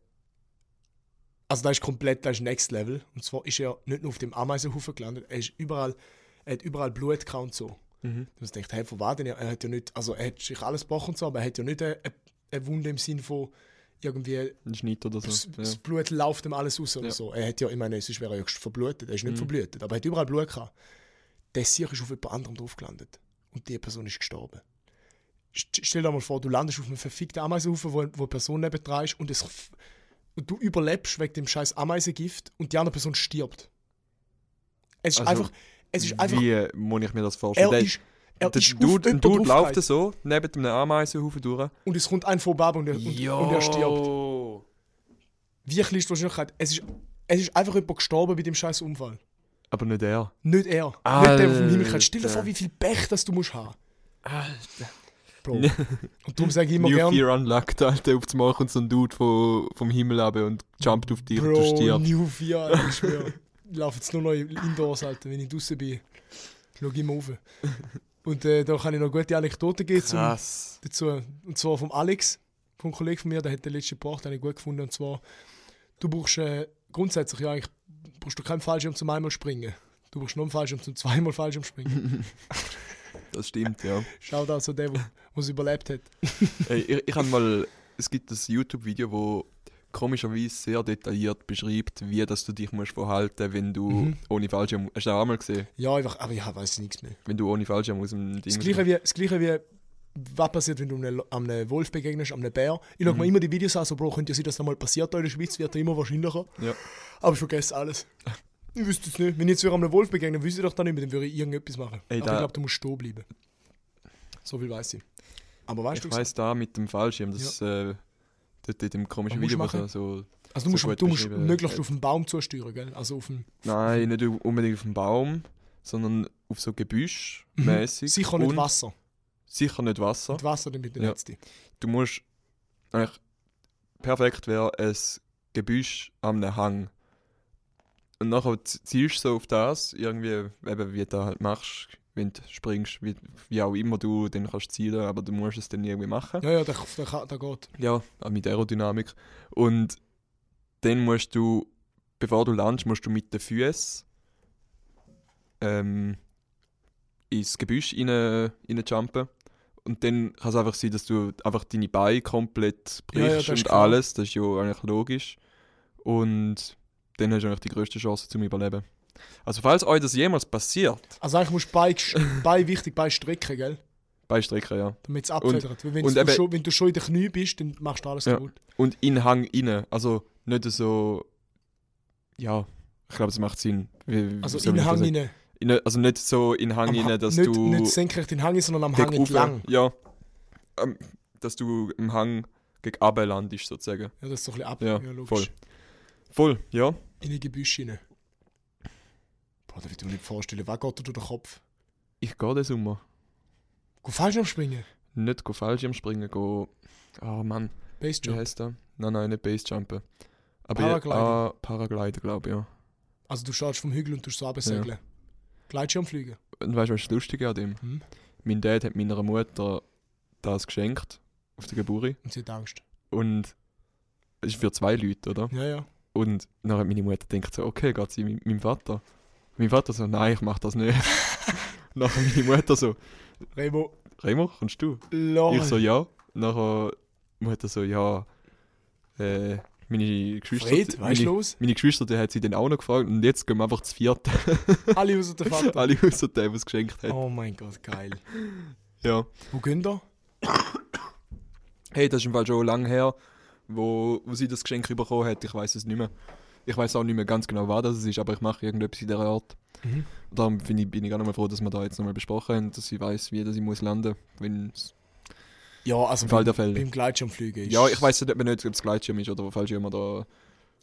also da ist komplett, da ist Next Level. Und zwar ist er nicht nur auf dem Ameisenhaufen gelandet, er ist überall, er hat überall Blut gehabt und so. Mhm. Du hast gedacht, hey, von was denn? Er hat ja nicht, also er hat sich alles gebrochen und so, aber er hat ja nicht eine, eine Wunde im Sinn von irgendwie Ein Schnitt oder das, so. das Ja. Blut läuft ihm alles aus oder Ja. so. Er hat ja, ich meine, sonst wäre er ja verblutet. Er ist nicht Mhm. verblutet, aber er hat überall Blut gehabt. Der Sieg ist auf jemand anderem drauf gelandet. Und die Person ist gestorben. St- Stell dir mal vor, du landest auf einem verfickten Ameisenhaufen, wo, wo eine Person neben dran ist und, es, und du überlebst wegen dem scheiß Ameisengift und die andere Person stirbt. Es ist Also, einfach. Es ist einfach. Wie muss ich mir das vorstellen? Er ist. Er der auf Dude, ein Dude läuft so neben einem Ameisenhaufen durch. und es kommt ein vorbei und er, und, und er stirbt. Wie klein ist die Wahrscheinlichkeit? Es ist, es ist einfach jemand gestorben bei dem scheiß Unfall. Aber nicht er. Nicht er. Nicht der, der vom Himmel kommt. Stell dir Alter. vor, wie viel Pech das du musst haben. Alter. Bro. <laughs> Und darum sage ich immer New gern, Fear Unlocked, Alter. Auf einmal kommt so ein Dude von, vom Himmel runter und jumpt auf dich und du Bro, stirbst. New Fear, Alter, ich schwöre. Ich laufe jetzt nur noch indoors, Alter, wenn ich draußen bin. Schau immer rauf. Und äh, da kann ich noch gute Anekdoten geben zum, dazu. Und zwar vom Alex, vom Kollegen von mir, der hat den letzten gebracht, den ich gut gefunden. Und zwar, du brauchst äh, grundsätzlich ja eigentlich brauchst du keinen Fallschirm zum einmal springen. Du brauchst nur einen Fallschirm zum zweimal Fallschirm springen. <laughs> Das stimmt, ja. Schau da so der, der es überlebt hat. Ey, ich ich habe mal. Es gibt das YouTube-Video, wo komischerweise sehr detailliert beschreibt, wie dass du dich musst verhalten wenn du Mhm. ohne Fallschirm. Hast du das auch mal gesehen? Ja, einfach, aber ja, weiß ich nichts mehr. Wenn du ohne Fallschirm aus dem Ding. Das gleiche wie, das gleiche wie was passiert, wenn du einem, einem Wolf begegnest, einem Bär. Ich schaue mir immer die Videos an, so Bro, könnte ja sein, dass das mal passiert in der Schweiz, wird ja immer wahrscheinlicher. Ja. Aber ich vergesse alles. <laughs> Ich wüsste es nicht. Wenn ich jetzt wieder einem Wolf begegne, wüsste ich doch dann nicht mehr, dann würde ich irgendetwas machen. Ey, Aber da- ich glaube, du musst stehen bleiben. So viel weiß ich. Aber weißt Ich du, weiss da mit dem Fallschirm, das äh, dort in dem komischen Was musst Video, machen? so. also du musst, so du musst möglichst auf den Baum zusteuern, gell? Also auf den, Nein, nicht unbedingt auf dem Baum, sondern auf so Gebüsch mäßig. sicher nicht Wasser. Sicher nicht Wasser. Mit Wasser, dann bitte Ja. letzte. Du musst. Eigentlich perfekt wäre ein Gebüsch am Hang. Und nachher z- zielst du so auf das, irgendwie, eben wie du halt machst, wenn du springst, wie, wie auch immer du dann kannst zielen, aber du musst es dann irgendwie machen. Ja, ja, der, der, kann- der geht. Ja, auch mit Aerodynamik. Und dann musst du, bevor du landest, musst du mit den Füßen ähm, ins Gebüsch rein, rein jumpen. Und dann kann es einfach sein, dass du einfach deine Beine komplett Ja, ja, brichst das ist und alles. Das ist ja eigentlich logisch. Und dann hast du eigentlich die größte Chance zum Überleben. Also falls euch das jemals passiert, Also eigentlich musst du gest- <laughs> Beine wichtig, Beine strecken, gell? Beistrecken, ja. Damit es abfedert. Weil wenn, und du eben- schon, wenn du schon in den Knie bist, dann machst du alles Ja. kaputt. Und in Hang rein. Also nicht so. Ja, ich glaube, es macht Sinn. Wie, Also in Hang rein. In, also nicht so in Hang rein, dass nicht, du. nicht senkrecht in Hang, sondern am Hang entlang. Ja. Ähm, dass du im Hang gegen runter landest, sozusagen. Ja, das ist so ein bisschen ab. Ja, logisch. voll. Voll, ja. In ein Gebüsch rein. Boah, da will ich mir nicht vorstellen, was geht dir durch den Kopf? Ich gehe den Sommer. Geh falsch am Springen. Nicht go Fallschirm springen, go. Oh Mann, wie Basejump. heißt der? Nein, nein, nicht Basejumpen. Aber Paragliden. Ja, ah, Paragliden, glaube ich, ja. Also du startest vom Hügel und tust so runtersegeln. Gleitschirmfliegen. Und weißt du, was das Lustige an dem? Hm? Mein Dad hat meiner Mutter das geschenkt auf der Geburt. Und sie hat Angst. Und es ist für zwei Leute, oder? Ja, ja. Und dann hat meine Mutter gedacht so, okay, geht sie mit meinem Vater? Mein Vater so, nein, ich mach das nicht. <laughs> nachher meine Mutter so, Remo, Remo, kommst du? lol. Ich so, ja. Nachher Mutter so, ja, äh, meine Geschwister... Fred, meine, los? meine Geschwister, die hat sie dann auch noch gefragt und jetzt gehen wir einfach zu vierte. <laughs> Alle außer der Vater. Alle außer der, es geschenkt hat. Oh mein Gott, geil. Ja. Wo gehen da? Hey, das ist im Fall schon lange her, wo, wo sie das Geschenk bekommen hat. Ich weiß es nicht mehr. Ich weiß auch nicht mehr ganz genau, was das ist, aber ich mache irgendetwas in dieser Art. Mhm. Darum bin ich, bin ich auch nochmal froh, dass wir da jetzt nochmal besprochen haben, dass ich weiß, wie das ich muss landen, wenn es Ja, also im Fall der Fälle. beim Gleitschirmfliegen ist... Ja, ich weiß nicht, ob es Gleitschirm ist oder Fallschirm oder.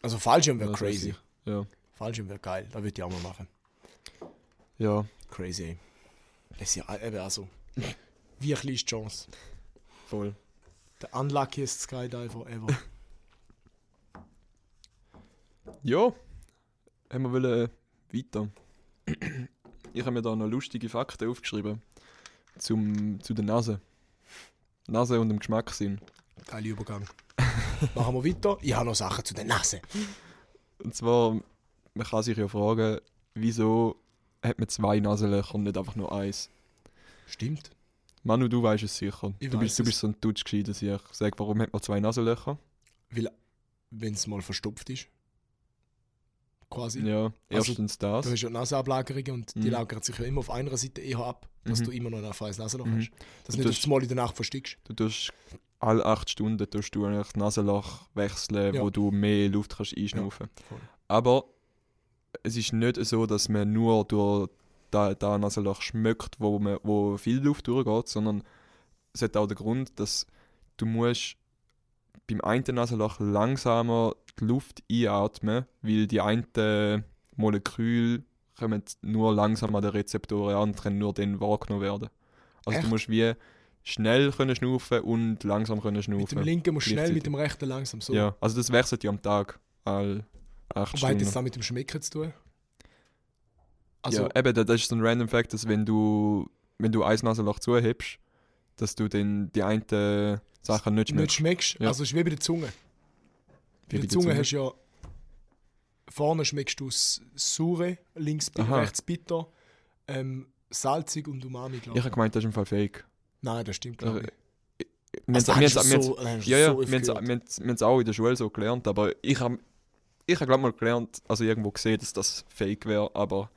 Also Fallschirm wäre crazy. Ja. Fallschirm wäre geil. Da würde ich auch mal machen. Ja, Crazy. Das ist ja eben also... <laughs> Wie klein ist die Chance? voll. Der unluckiest Skydiver ever. <laughs> Ja, haben wir wollen weiter. Ich habe mir da noch lustige Fakten aufgeschrieben. Zum, zu der Nase. Nase und dem Geschmackssinn. Geiler Übergang. <laughs> Machen wir weiter. Ich habe noch Sachen zu der Nase. Und zwar, man kann sich ja fragen, wieso hat man zwei Nasenlöcher und nicht einfach nur eins? Stimmt. Manu, du weißt es sicher. Ich du, bist, du bist so ein gewesen, dass ich sage, warum hat man zwei Nasenlöcher? Weil, wenn es mal verstopft ist. Quasi. Ja, Also, erstens das. Du hast ja Nasenablagerungen und die Mhm. lagern sich ja immer auf einer Seite eher ab, dass Mhm. du immer noch ein freies Nasenloch Mhm. hast. Dass Und nicht das- Mal in der Nacht verstickst. Du tust alle acht Stunden tust du das Nasenloch wechseln, Ja. wo du mehr Luft kannst einschnaufen. voll. Aber es ist nicht so, dass man nur durch da, da Nasenloch schmeckt, wo, man, wo viel Luft durchgeht, sondern es hat auch den Grund, dass du musst beim einen Nasenloch langsamer die Luft einatmen, weil die einen Moleküle kommen nur langsam an den Rezeptoren an und können nur dann wahrgenommen werden. Also Echt? du musst wie schnell können schnaufen und langsam können schnaufen. Mit dem linken musst du schnell, mit dem rechten langsam. So. Ja, also das wechselt ja am Tag all acht Wobei hat das Stunden. dann mit dem Schmecken zu tun? Also, ja, eben, das ist so ein random Fact, dass wenn du, wenn du ein Nasenloch zuhebst, dass du dann die einen Sachen nicht nicht schmeckst. schmeckst. Ja. Also, es ist wie bei der Zunge. Wie Bei der Zunge, hast du ja. Vorne schmeckst du das Saure, links Aha. rechts bitter, ähm, salzig und umami, glaube Ich habe gemeint, das ist im Fall fake. Nein, das stimmt, glaube ich. Wir Also, haben es wir wir haben's auch in der Schule so gelernt, aber ich habe ich hab glaube mal gelernt, also irgendwo gesehen, dass das fake wäre, aber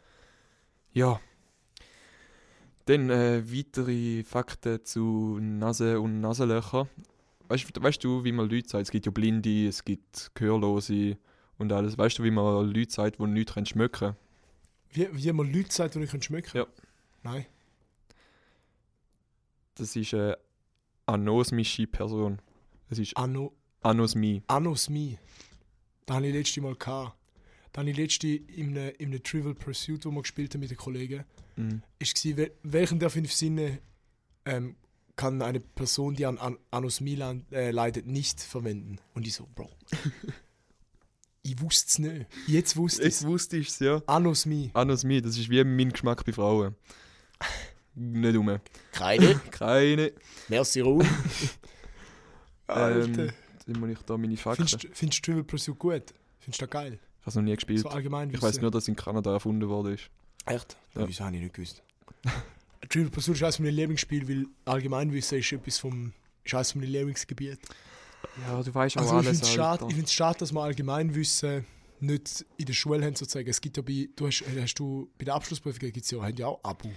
ja. Dann äh, weitere Fakten zu Nase und Nasenlöcher. Weißt, du- weißt du, wie man Leute sagt? Es gibt ja Blinde, es gibt Gehörlose und alles. Weißt du, wie man Leute sagt, die nichts können schmecken Wie, wie man Leute sagt, die nicht schmecken Ja. Nein. Das ist eine anosmische Person. Es ist Anno, Anosmie. Anosmie. Da habe ich letzte Mal gehabt. Da habe ich letzte in einem, in einem Trivial Pursuit, wo wir gespielt haben mit den Kollegen, Mhm. ist gsi, wel- welchen der fünf Sinne ähm, kann eine Person, die an, an Anosmie lan- äh, leidet, nicht verwenden? Und ich so, Bro. <laughs> ich wusste es nicht. Jetzt wusste ich Jetzt wusste ich es, ja. Anosmie. Anosmie, das ist wie mein Geschmack bei Frauen. Nicht um. Keine. <laughs> Keine. Merci, Ruhm. <laughs> Alter. Ähm, dann muss ich da meine Fakten. Findest du findest du Trivial Pursuit gut? Findest du das geil? Ich habe es noch nie gespielt. So allgemein ich weiß nur, dass es in Kanada erfunden worden ist. Echt? Ja. Wieso habe ich nicht gewusst? <laughs> Trivial Pursuit ist eines meiner Lieblingsspiele, weil Allgemeinwissen ist etwas vom ist eines meiner Lieblingsgebiete. Ja, du weißt Also ich finde es schade, dass wir Allgemeinwissen nicht in der Schule haben sozusagen. Es gibt ja bei, du hast, hast du, bei der Abschlussprüfung gibt's ja, haben ja auch Abo.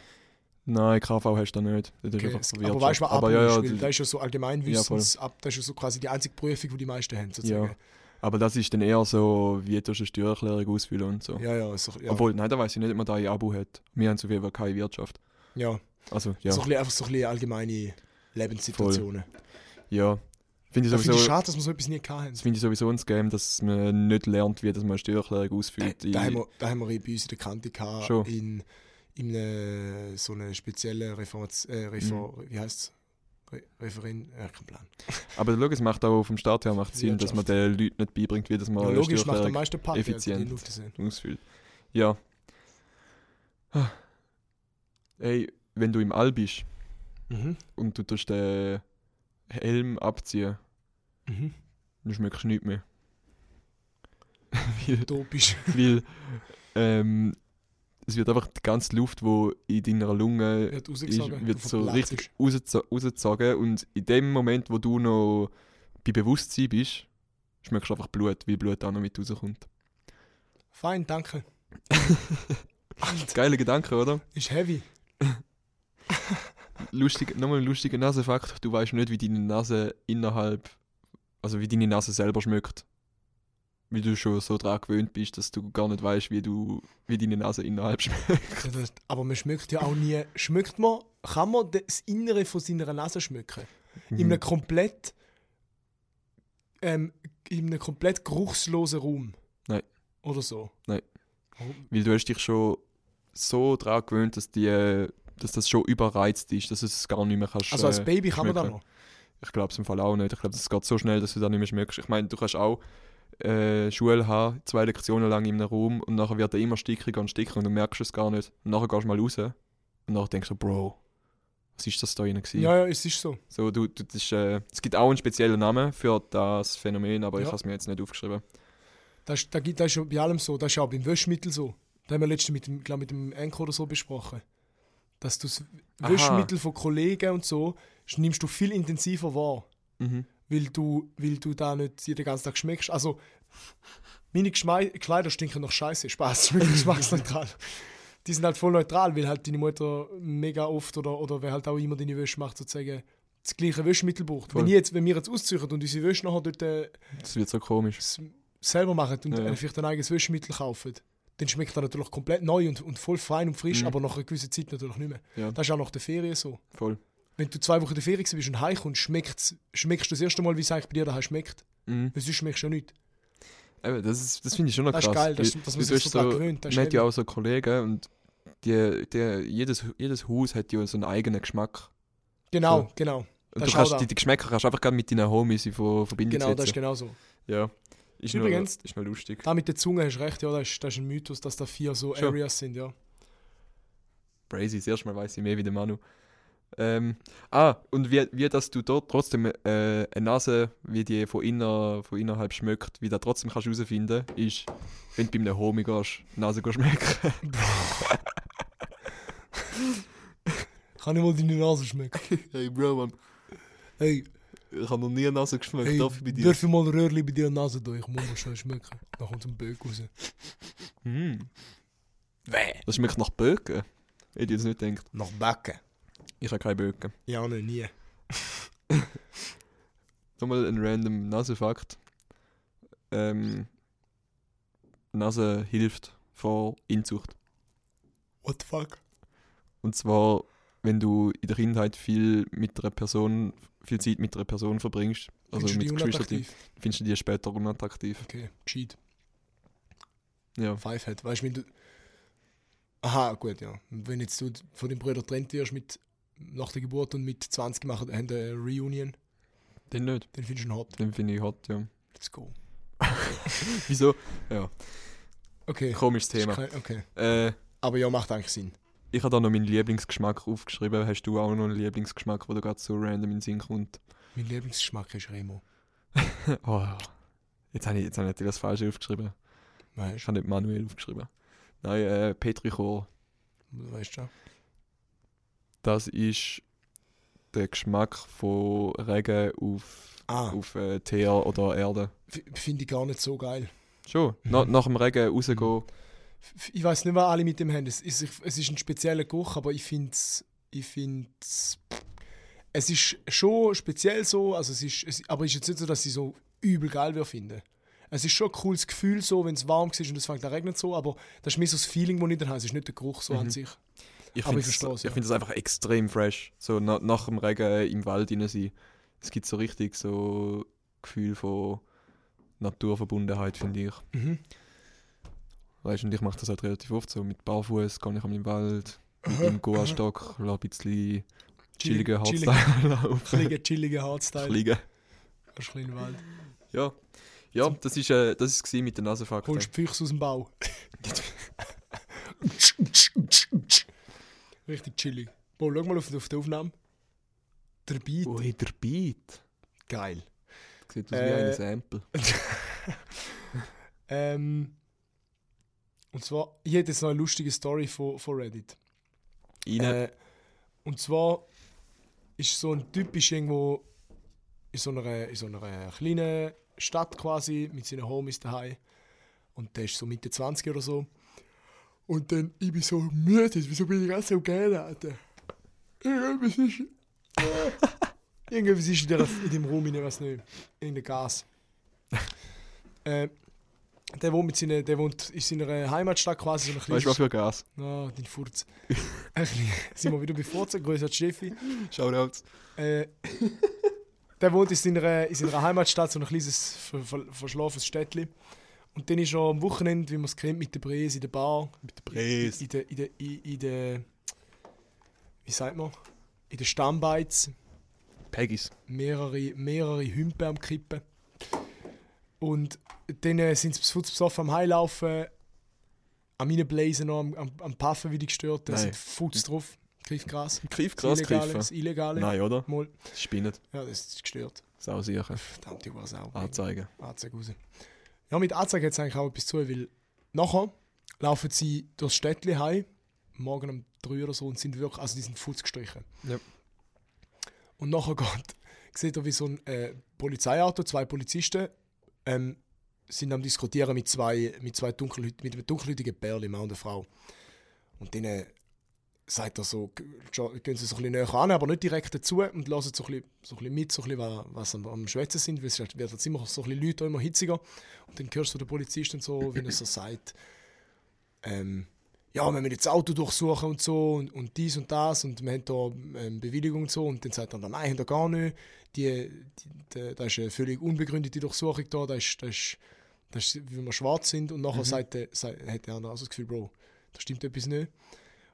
Nein, KV hast du da nicht. Das ist Okay, Wirtschaft. aber weißt du, was Abo aber ja, ist? ja, Weil das- da ist ja so Ja, Allgemeinwissens, ab, das ist ja so quasi die einzige Prüfung, die die meisten haben sozusagen. Ja. Aber das ist dann eher so, wie du eine Steuererklärung ausfüllen und so. Ja, ja, so, ja. Obwohl, nein, da weiß ich nicht, ob man da ein Abo hat. Wir haben so viel keine Wirtschaft. ja. Also, ja. So ein bisschen, einfach so ein bisschen allgemeine Lebenssituationen. ja. Finde ich Da finde ich sowieso... schade, dass wir so etwas nie hatten. Das finde ich sowieso ein Game, dass man nicht lernt, wie dass man eine Steuererklärung ausfüllt. Da haben, wir, da haben wir bei uns in der Kante gehabt, Schon. in, in eine, so einer speziellen Reformats äh, Refer, Mhm. wie heißt es? Re Referin, ja, kein Plan. <laughs> Aber es macht auch vom Start her macht Sinn, dass man den Leuten nicht beibringt, wie dass man Ja, logisch macht am Steuererklärung meisten Pack, effizient. Ausfüllt. Ja. Ey, wenn du im All bist Mhm. und du tust den Helm abziehen, Mhm. dann schmeckst du nichts mehr. <laughs> weil, <laughs> weil ähm, es wird einfach die ganze Luft, die in deiner Lunge Wird ist, wird so richtig rausgezo- rausgezogen und in dem Moment, wo du noch bei Bewusstsein bist, schmeckst du einfach Blut, weil Blut auch noch mit rauskommt. Fein, danke. <laughs> Geile Gedanke, oder? ist heavy. <laughs> Lustig, nochmal ein lustiger Nasenfakt. Du weißt nicht, wie deine Nase innerhalb, also wie deine Nase selber schmeckt. Weil du schon so daran gewöhnt bist, dass du gar nicht weißt, wie du, wie deine Nase innerhalb schmeckt. Das- Aber man schmeckt ja auch nie. Schmeckt man, kann man das Innere von seiner Nase schmecken? Mhm. In einem komplett, ähm, in einem komplett geruchslosen Raum? Nein. Oder so? Nein. Weil du hast dich schon so daran gewöhnt, dass, die, dass das schon überreizt ist, dass du es gar nicht mehr kannst. Also als äh, Baby kann man da noch. Ich glaube es im Fall auch nicht. Ich glaube, es geht so schnell, dass du da nicht mehr schmeckst. Ich meine, du kannst auch, äh, Schule haben, zwei Lektionen lang in einem Raum und nachher wird er immer stickiger und stickiger und du merkst es gar nicht. Und nachher gehst du mal raus und nachher denkst du, Bro, was ist das da drin gewesen? Ja, ja, es ist so. So, du, du, das ist, äh, es gibt auch einen speziellen Namen für das Phänomen, aber ich Ja. habe es mir jetzt nicht aufgeschrieben. Das, ist- das, das ist bei allem so. Das ist auch beim Wäschmittel so. Das haben wir letztens mit dem, glaub, mit dem Enko oder so besprochen. Dass du das Aha. Wäschmittel von Kollegen und so nimmst du viel intensiver wahr. Mhm. Weil du, weil du da nicht jeden ganzen Tag schmeckst. Also, meine Geschmei Kleider stinken nach Scheiße. Spaß, schmecken <laughs> geschmacksneutral. Die sind halt voll neutral, weil halt deine Mutter mega oft oder, oder wer halt auch immer deine Wäsche macht, sozusagen das gleiche Wäschmittel braucht. Voll. Wenn, ich jetzt, wenn wir jetzt ausziehen und unsere Wäsche nachher dort äh, Das wird so komisch. selber machen und Ja. vielleicht ein eigenes Wäschmittel kaufen, dann schmeckt er natürlich komplett neu und, und voll fein und frisch, Mhm. aber nach einer gewissen Zeit natürlich nicht mehr. Ja, Das ist auch nach der Ferien so. voll. Wenn du zwei Wochen in der Ferien bist und heimkommst, schmeckt's, schmeckst du das erste Mal, wie es eigentlich bei dir daheim schmeckt. Mhm. Weil sonst schmeckst du ja nicht. Eben, das ist, das finde ich schon noch Das krass. ist geil, weil- dass man sich so gewöhnt. Das Man hat ja auch so Kollegen und die, die, jedes, jedes Haus hat ja so einen eigenen Geschmack. Genau, so. genau. Und Das du kannst, die, die Geschmäcker kannst du einfach gerade mit deinen Homies in Ver- Verbindung Genau, das ist setzen. genau so. Ja. Ist Übrigens- noch, ist noch lustig. Da mit der Zunge hast du recht, ja, das ist, das ist ein Mythos, dass da vier so Schon. Areas sind, ja. Crazy, das erste Mal weiß ich mehr wie der Manu. Ähm, ah, und wie, wie dass du dort trotzdem äh, eine Nase, wie die von, inner, von innerhalb schmeckt, wie du trotzdem kannst herausfinden ist, wenn du bei einem Homie gehst, die Nase schmecken. <laughs> Kann ich mal deine Nase schmecken? <laughs> hey Bro, Mann, Hey, ich habe noch nie eine Nase geschmeckt, hey darf ich bei dir? darf ich mal ein Röhrchen bei dir in die Nase durch? Ich muss mal schnell schmecken. Dann kommt ein Böck raus. Hm. Weh. Das schmeckt nach Böcken. Hätte ich jetzt nicht gedacht. Noch backen. Ich habe keine Böcken. Ja, nein, nie. <laughs> Nochmal ein random Nasenfakt. Ähm, Nase hilft vor Inzucht. What the fuck? Und zwar, wenn du in der Kindheit viel mit einer Person, viel Zeit mit einer Person verbringst, also Findest mit Geschwistern, findest du die später unattraktiv. Okay, gescheit. Ja. Five hat. Weißt du, wenn du. Aha, gut, ja. Wenn jetzt du von den Brüdern getrennt wirst mit nach der Geburt und mit 20 machen haben eine Reunion, Den nicht. dann findest du hot. Den finde ich hot, ja. Let's go. <laughs> Wieso? Ja, Okay. komisches Thema. kein- Okay. Äh, Aber ja, macht eigentlich Sinn. ich habe da noch meinen Lieblingsgeschmack aufgeschrieben. Hast du auch noch einen Lieblingsgeschmack, wo du gerade so random in den Sinn kommt? Mein Lieblingsgeschmack ist Remo. <laughs> oh, jetzt habe ich, jetzt habe ich das Falsche aufgeschrieben. Ich Weißt habe nicht manuell aufgeschrieben. Nein, äh, du? Weißt du? Das ist der Geschmack von Regen auf, Ah, auf äh, Teer oder Erde. finde ich gar nicht so geil. Schon. Mhm. Na, nach dem Regen rausgehen. F- Ich weiß nicht, was alle mit dem haben. Es ist, es ist ein spezieller Geruch, aber ich finde es. Ich find's, es ist schon speziell so, also es ist, es, aber es ist jetzt nicht so, dass ich so übel geil würde finden. Es ist schon ein cooles Gefühl, so, wenn es warm ist und es fängt an regnen, so, aber das ist mehr so das Feeling, das ich dann habe. Es ist nicht der Geruch so an Mhm. sich. Ich finde ich ja. find das einfach extrem fresh. So na, nach dem Regen im Wald hinein sein. Es gibt so richtig so Gefühl von Naturverbundenheit, finde ich. Mhm. Weißt du, und ich mache das halt relativ oft so. Mit Barfuß gehe ich am im Wald, mit dem Goa-Stock, ein bisschen chilligen chillig- Hardstyle <laughs> laufen. Chillige, chillige Hardstyle. Hast du kleinen Wald. Ja. Ja, das ist, äh, das ist mit den Nasenfakten. Holst Füchse aus dem Bau. <laughs> <laughs> Richtig chillig. Boah, schau mal auf, auf die Aufnahme. Der Beat. Ui, der Beat. Geil. Sieht aus wie Äh, ein Sample. <laughs> Ähm, und zwar, ich hätte jetzt noch eine lustige Story von, von Reddit. Äh, und zwar ist so ein Typ ist irgendwo in so einer, in so einer kleinen Stadt quasi mit seinen Homies daheim. Und der ist so Mitte 20 oder so. Und dann, ich bin so müde, wieso bin ich ganz so gerne, Alter? Irgendwas ist. <laughs> Irgendwas ist in, der, in dem Raum, ich weiß nicht. Irgendein Gas. <laughs> äh, der wohnt, mit seinen, der wohnt in seiner Heimatstadt quasi. So ein weißt du, was für Gas? Ah, dein Furz. <laughs> Ein Sind wir wieder bei Furzen, größer als Steffi. Shoutouts. Äh, der wohnt in seiner, in seiner Heimatstadt, so ein kleines ver, ver, verschlafenes Städtchen. Und dann ist er am Wochenende, wie man es kennt, mit der Bräse in der Bar. Mit der Bräse. In der, in der, in, in der, wie sagt man? In den Stammbeiz Peggies. mehrere, mehrere Hümpe am Kippen. Und dann äh, sind sie futzbesoffen am Heilaufen, am Reinblasen noch, am, am, am Puffen wie die gestört. Da sind Futz drauf, Griffgras. Greif Das krass Illegale, das Illegale. Nein, oder? Mal. Spinnet. Ja, das ist gestört. Sau sicher. Verdammte Ursau. Anzeigen. Anzeige raus. Ja, mit Anzeige hat es eigentlich auch etwas zu, weil nachher laufen sie durchs Städtchen heim, morgen um 3 oder so, und sind wirklich, also die sind Fuß gestrichen. Ja. Und nachher <laughs> geht, sieht er wie so ein äh, Polizeiauto, zwei Polizisten, ähm, sind am diskutieren mit zwei, mit zwei mit einem dunkelhäutigen Pärchen, Mann und eine Frau. Und äh, sagt er so, gehen sie so ein bisschen näher an, aber nicht direkt dazu und lassen so ein bisschen, so ein bisschen mit, so ein bisschen, wa- was am, am Schwätzen sind, weil es halt- wird jetzt immer so ein bisschen Leute immer hitziger. Und dann hörst du den Polizisten so, wenn er so sagt, ähm, ja, wir müssen jetzt das Auto durchsuchen und so und, und dies und das und wir haben da ähm, Bewilligung und so und dann sagt er, nein, haben wir gar nicht. Die, die, da ist eine völlig unbegründete Durchsuchung da, da ist, da ist, da ist wie wir schwarz sind und nachher sagt der, sagt, hat der andere also das Gefühl, Bro, da stimmt etwas nicht.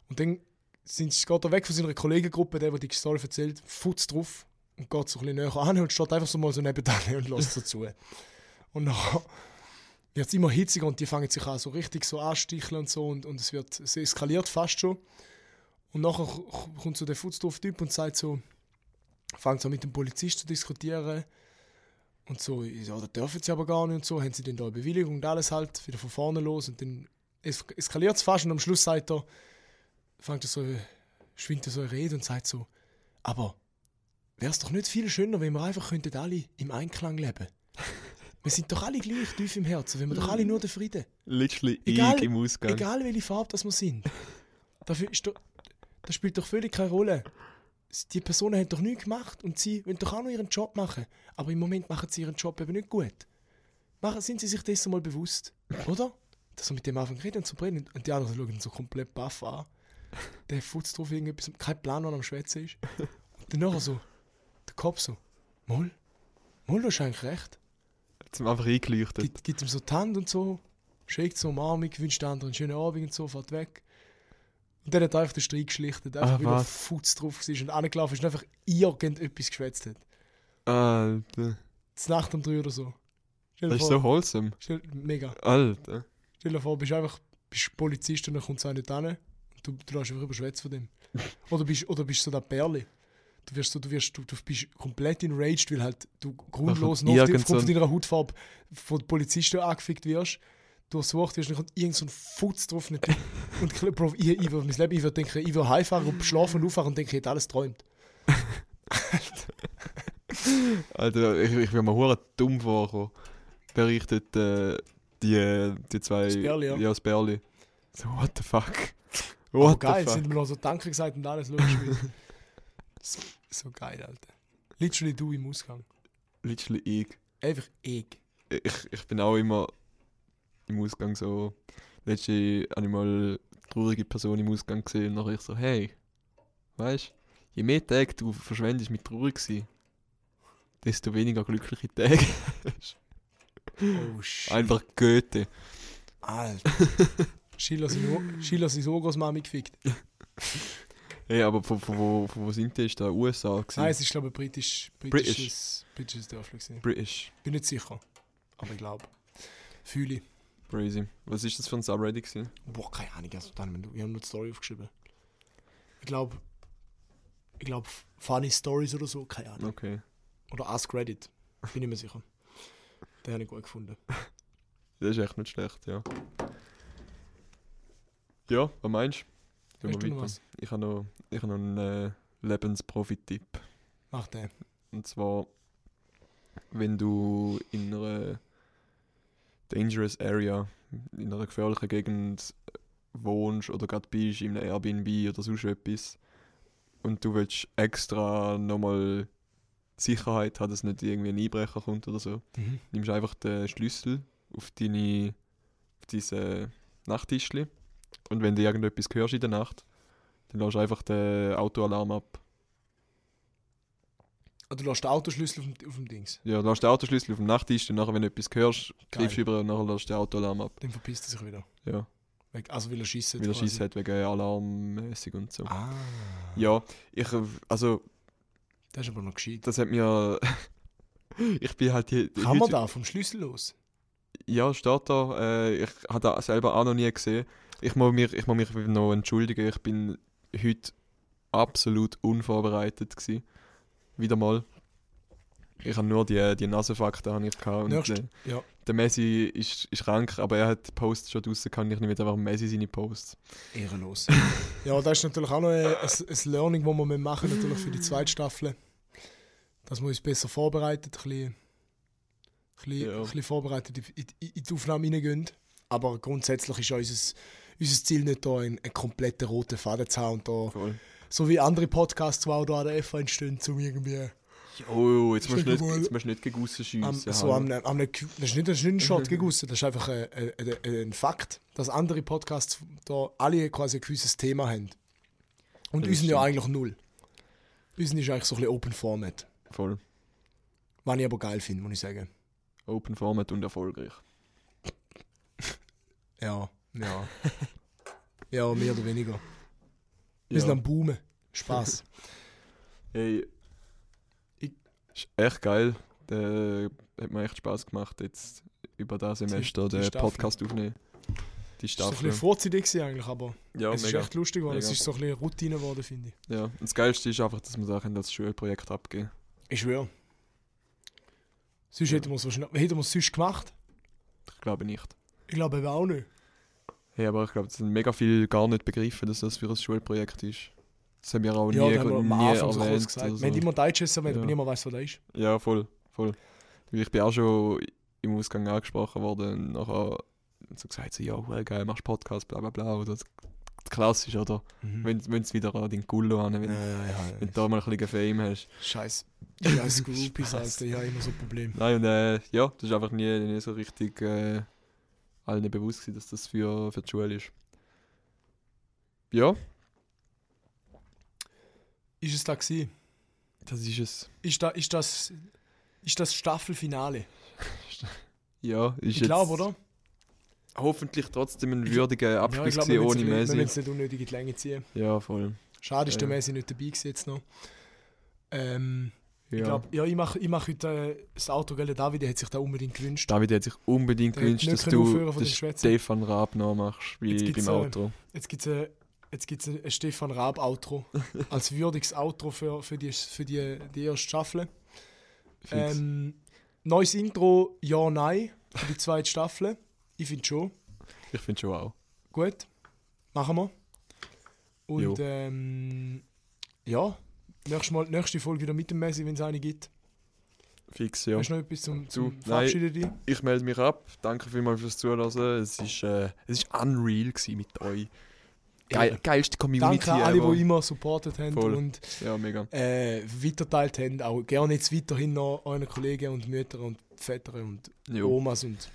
Und dann sind, geht er weg von seiner Kollegengruppe, der, der die Story erzählt, futzt drauf und geht so ein bisschen näher an und steht einfach so mal so nebenan <laughs> und lässt so zu. Und nachher wird es immer hitziger und die fangen sich an so richtig so ansticheln und so und, und es wird, es eskaliert fast schon. Und nachher kommt so der Futzdrauf-Typ und sagt so, fängt so mit dem Polizist zu diskutieren und so, ja, das dürfen sie aber gar nicht und so, haben sie denn da eine Bewilligung und alles halt wieder von vorne los und dann es eskaliert es fast und am Schluss sagt er, fängt er so, schwingt er so eine Rede und sagt so, aber wäre es doch nicht viel schöner, wenn wir einfach könnten alle im Einklang leben. <laughs> Wir sind doch alle gleich tief im Herzen, wenn wir doch alle nur den Frieden. Literally Egal- ich im Ausgang. Egal welche Farbe das wir sind. Doch, das spielt doch völlig keine Rolle. Die Personen haben doch nichts gemacht und sie wollen doch auch noch ihren Job machen. Aber im Moment machen sie ihren Job eben nicht gut. Machen, sind sie sich dessen mal bewusst, oder? Dass wir mit dem Anfang reden und so brennen und die anderen schauen so komplett baff an. Der futzt drauf irgendetwas, kein Plan, was er am Schwätzen ist. Und dann nachher so, der Kopf so, Moll, Moll, du hast eigentlich recht. Jetzt einfach eingeleuchtet. Gibt, gibt ihm so die Hand und so, schickt so Umarmung, wünscht den anderen einen schönen Abend und so, fährt weg. Und dann hat er einfach den Streit geschlichtet, einfach Ah, weil er? Futz drauf war und angelaufen ist und einfach irgendetwas geschwätzt hat. Alter. Zur Nacht um drei oder so. Stell Das ist vor, so wholesome. stell, mega. Alter. Stell dir vor, bist einfach bist Polizist und dann kommt es nicht an. Und du, du lässt einfach überschwätzt von dem. Oder bist, oder bist so der Perle. Du wirst so, du wirst, du, du bist komplett enraged, weil halt du grundlos noch aufgrund so deiner Hautfarbe von Polizisten angefickt wirst. Durchsucht wirst, kommt irgend so ein Futz drauf. Nicht, und Bro, ich, ich würde mein Leben, ich würde denken, ich würde heimfahren und schlafen und aufwachen und denken, ich hätte alles träumt. <laughs> Alter, ich, ich bin mir hure dumm vorgekommen. Berichtet äh, die, die zwei. Das Bärli, ja. Ja, das Bärli. So, what the fuck? Aber What geil, sind mir noch so Danke gesagt und alles logisch. <laughs> so, so geil, Alter. Literally du im Ausgang. Literally ich. Einfach ich. ich. Ich bin auch immer im Ausgang so. Letzte habe ich mal eine traurige Person im Ausgang gesehen und nachher ich so, hey, weißt je mehr Tage du verschwendest mit traurig sein, desto weniger glückliche Tage. <laughs> Oh shit. Einfach Goethe. Alter. <laughs> Schiller sein O- Schiller sein Urgroßmami gefickt. <laughs> Hey, aber von, von, wo, von wo sind die? Ist da USA gewesen? Nein, es ist glaube ich britisch, britisches, britisches Dörfli gewesen. British. Bin nicht sicher. Aber ich glaube. Fühle ich. Crazy. Was ist das für ein Subreddit gewesen? Boah, keine Ahnung. Also, dann, wir haben nur die Story aufgeschrieben. Ich glaube. Ich glaube, Funny Stories oder so, keine Ahnung. Okay. Oder Ask Reddit. Bin ich mir sicher. Den habe ich gut gefunden. <laughs> Das ist echt nicht schlecht, ja. Ja, was meinst du? Gehen Hast wir du noch weiter. was? Ich habe noch, ich habe noch einen äh, Lebensprofi-Tipp. Mach den. Und zwar, wenn du in einer dangerous area, in einer gefährlichen Gegend wohnst oder gerade bist, in einem Airbnb oder sonst etwas, und du willst extra nochmal Sicherheit haben, dass nicht irgendwie ein Einbrecher kommt oder so, Mhm. nimmst einfach den Schlüssel auf deine auf diese Nachttischli und wenn du irgendetwas hörst in der Nacht, dann lässt du einfach den Autoalarm ab. Ah, Du lässt den Autoschlüssel auf dem, auf dem Dings. Ja, du lässt den Autoschlüssel auf dem Nachttisch und nachher, wenn du etwas hörst, greifst du über und nachher lässt du den Autoalarm ab. Dann verpisst er sich wieder. Ja, Also will er schießen. weil er Schiss hat wegen Alarmmäßig und so. Ah. Ja, ich, äh, also Das ist aber noch gescheit. das hat mir <laughs> ich bin halt hier. Kann man da vom Schlüssel los? Ja, steht da. Äh, ich habe das selber auch noch nie gesehen. Ich muss, mich, ich muss mich noch entschuldigen. Ich bin heute absolut unvorbereitet gewesen. Wieder mal. Ich habe nur die, die Nasenfakten habe ich gehabt. Und, Nächst, äh, ja. der Messi ist, ist krank, aber er hat die Posts schon draussen gehabt. Ich jetzt einfach Messi seine Posts. Ehrenlos. <laughs> ja, das ist natürlich auch noch ein, ein, ein Learning, das wir machen natürlich für die zweite Staffel. Dass wir uns besser vorbereitet, ein bisschen, ein bisschen, Ja. ein bisschen vorbereitet in, in, in die Aufnahme hineingehen. Aber grundsätzlich ist unser, unser Ziel nicht da, einen, einen kompletten roten Faden zu haben und da, Voll. so wie andere Podcasts, die auch da an der F entstehen, zum irgendwie Oh, jetzt musst du nicht, jetzt musst du nicht gegen aussen am, schiessen. so am, am, das ist nicht, das ist nicht ein Shot <laughs> gegossen, das ist einfach ein, ein, ein, Fakt, dass andere Podcasts da alle quasi ein gewisses Thema haben. Und Das unseren ja eigentlich null. Unseren ist eigentlich so ein bisschen Open Format. Voll. Was ich aber geil finde, muss ich sagen. Open Format und erfolgreich. Ja, ja. <laughs> ja, mehr oder weniger. Wir sind Ja. am Boomen. Spaß. <laughs> Ich- ist echt geil. Der hat mir echt Spaß gemacht, jetzt über das Semester die den Staffel. Podcast aufnehmen. Die Das war ein Staffel. bisschen vorzeitig eigentlich, aber Ja, es ist mega. echt lustig geworden. Es ist so ein bisschen Routine geworden, finde ich. Ja. Und das Geilste ist einfach, dass wir Sachen als Schulprojekt abgeben. Ich schwöre. Sonst Ja. hätten wir es wahrscheinlich, hätten wir es sonst gemacht. Ich glaube nicht. Ich glaube eben auch nicht. Hey, aber ich glaube, es sind mega viel gar nicht begriffen, dass das für ein Schulprojekt ist. Das haben wir auch Ja, nie, haben wir nie Anfang so erwähnt. gesagt. so. immer Deutsches erwähnt, aber Ja. niemand weiß, was das ist. Ja, voll, voll. Ich bin auch schon im Ausgang angesprochen worden und nachher so gesagt, so, ja, geil, machst Podcast, bla bla bla. Oder klassisch, oder? Wenn wenn es wieder an den Gullo an, wenn, ja, ja, ja. wenn du da mal ein bisschen Fame hast. Scheiß. Scheiß Groupies. <laughs> Alter. Ja, immer so ein Problem. Nein, und äh, ja, das ist einfach nie, nie so richtig äh, allen bewusst gewesen, dass das für, für die Schule ist. Ja, Ist es da gewesen? das ist es. Ist, da, ist, das, ist das Staffelfinale? <laughs> Ja, ist Ich glaube, oder? Hoffentlich trotzdem ein würdiger Ja, Abschluss gewesen, wir ohne müssen wir Messi. müssen es nicht unnötig in die Länge ziehen. Ja, voll. Schade ist der Ja. Messi nicht dabei jetzt noch. Ähm, Ja. Ich glaube, ja, ich mache ich mach heute äh, das Auto, gell? Der David der hat sich da unbedingt gewünscht. David hat sich unbedingt Der gewünscht, dass du Schwätzen. Stefan Raab nachmachst, wie beim äh, Outro. Jetzt gibt es jetzt gibt's ein, ein Stefan Raab-Outro. <laughs> als würdiges Outro für, für, die, für die, die erste Staffel. Ähm, neues Intro, ja, nein, für die zweite Staffel. Ich finde schon. ich finde schon auch. Gut, machen wir. Und ähm, ja, nächstes Mal, nächste Folge wieder mit dem Messi, wenn es eine gibt. Fix, ja. Hast du noch etwas zum, zum Du, nein. Verabschieden dich? Ich melde mich ab. Danke vielmals fürs Zuhören. Es ist, äh, es ist unreal mit euch. Geil, geilste Community Danke an alle, die immer supportet haben Voll. und Ja, mega. äh, weiterteilt haben. Auch gerne jetzt weiterhin noch euren Kollegen und Mütter und Väter und Jo. Omas und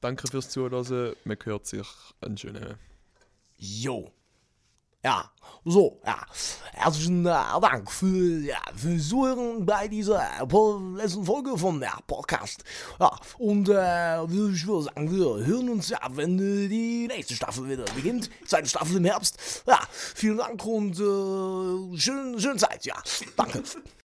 Danke fürs Zuhören. Man hört sich einen schönen Jo. Ja, so, ja. Herzlichen äh, Dank für, ja, fürs Zuhören bei dieser äh, letzten Folge von der Podcast. Ja, und äh, ich würde sagen, wir hören uns ja, wenn äh, die nächste Staffel wieder beginnt. Zweite Staffel im Herbst. Ja, vielen Dank und äh, schön, schöne Zeit, ja. Danke.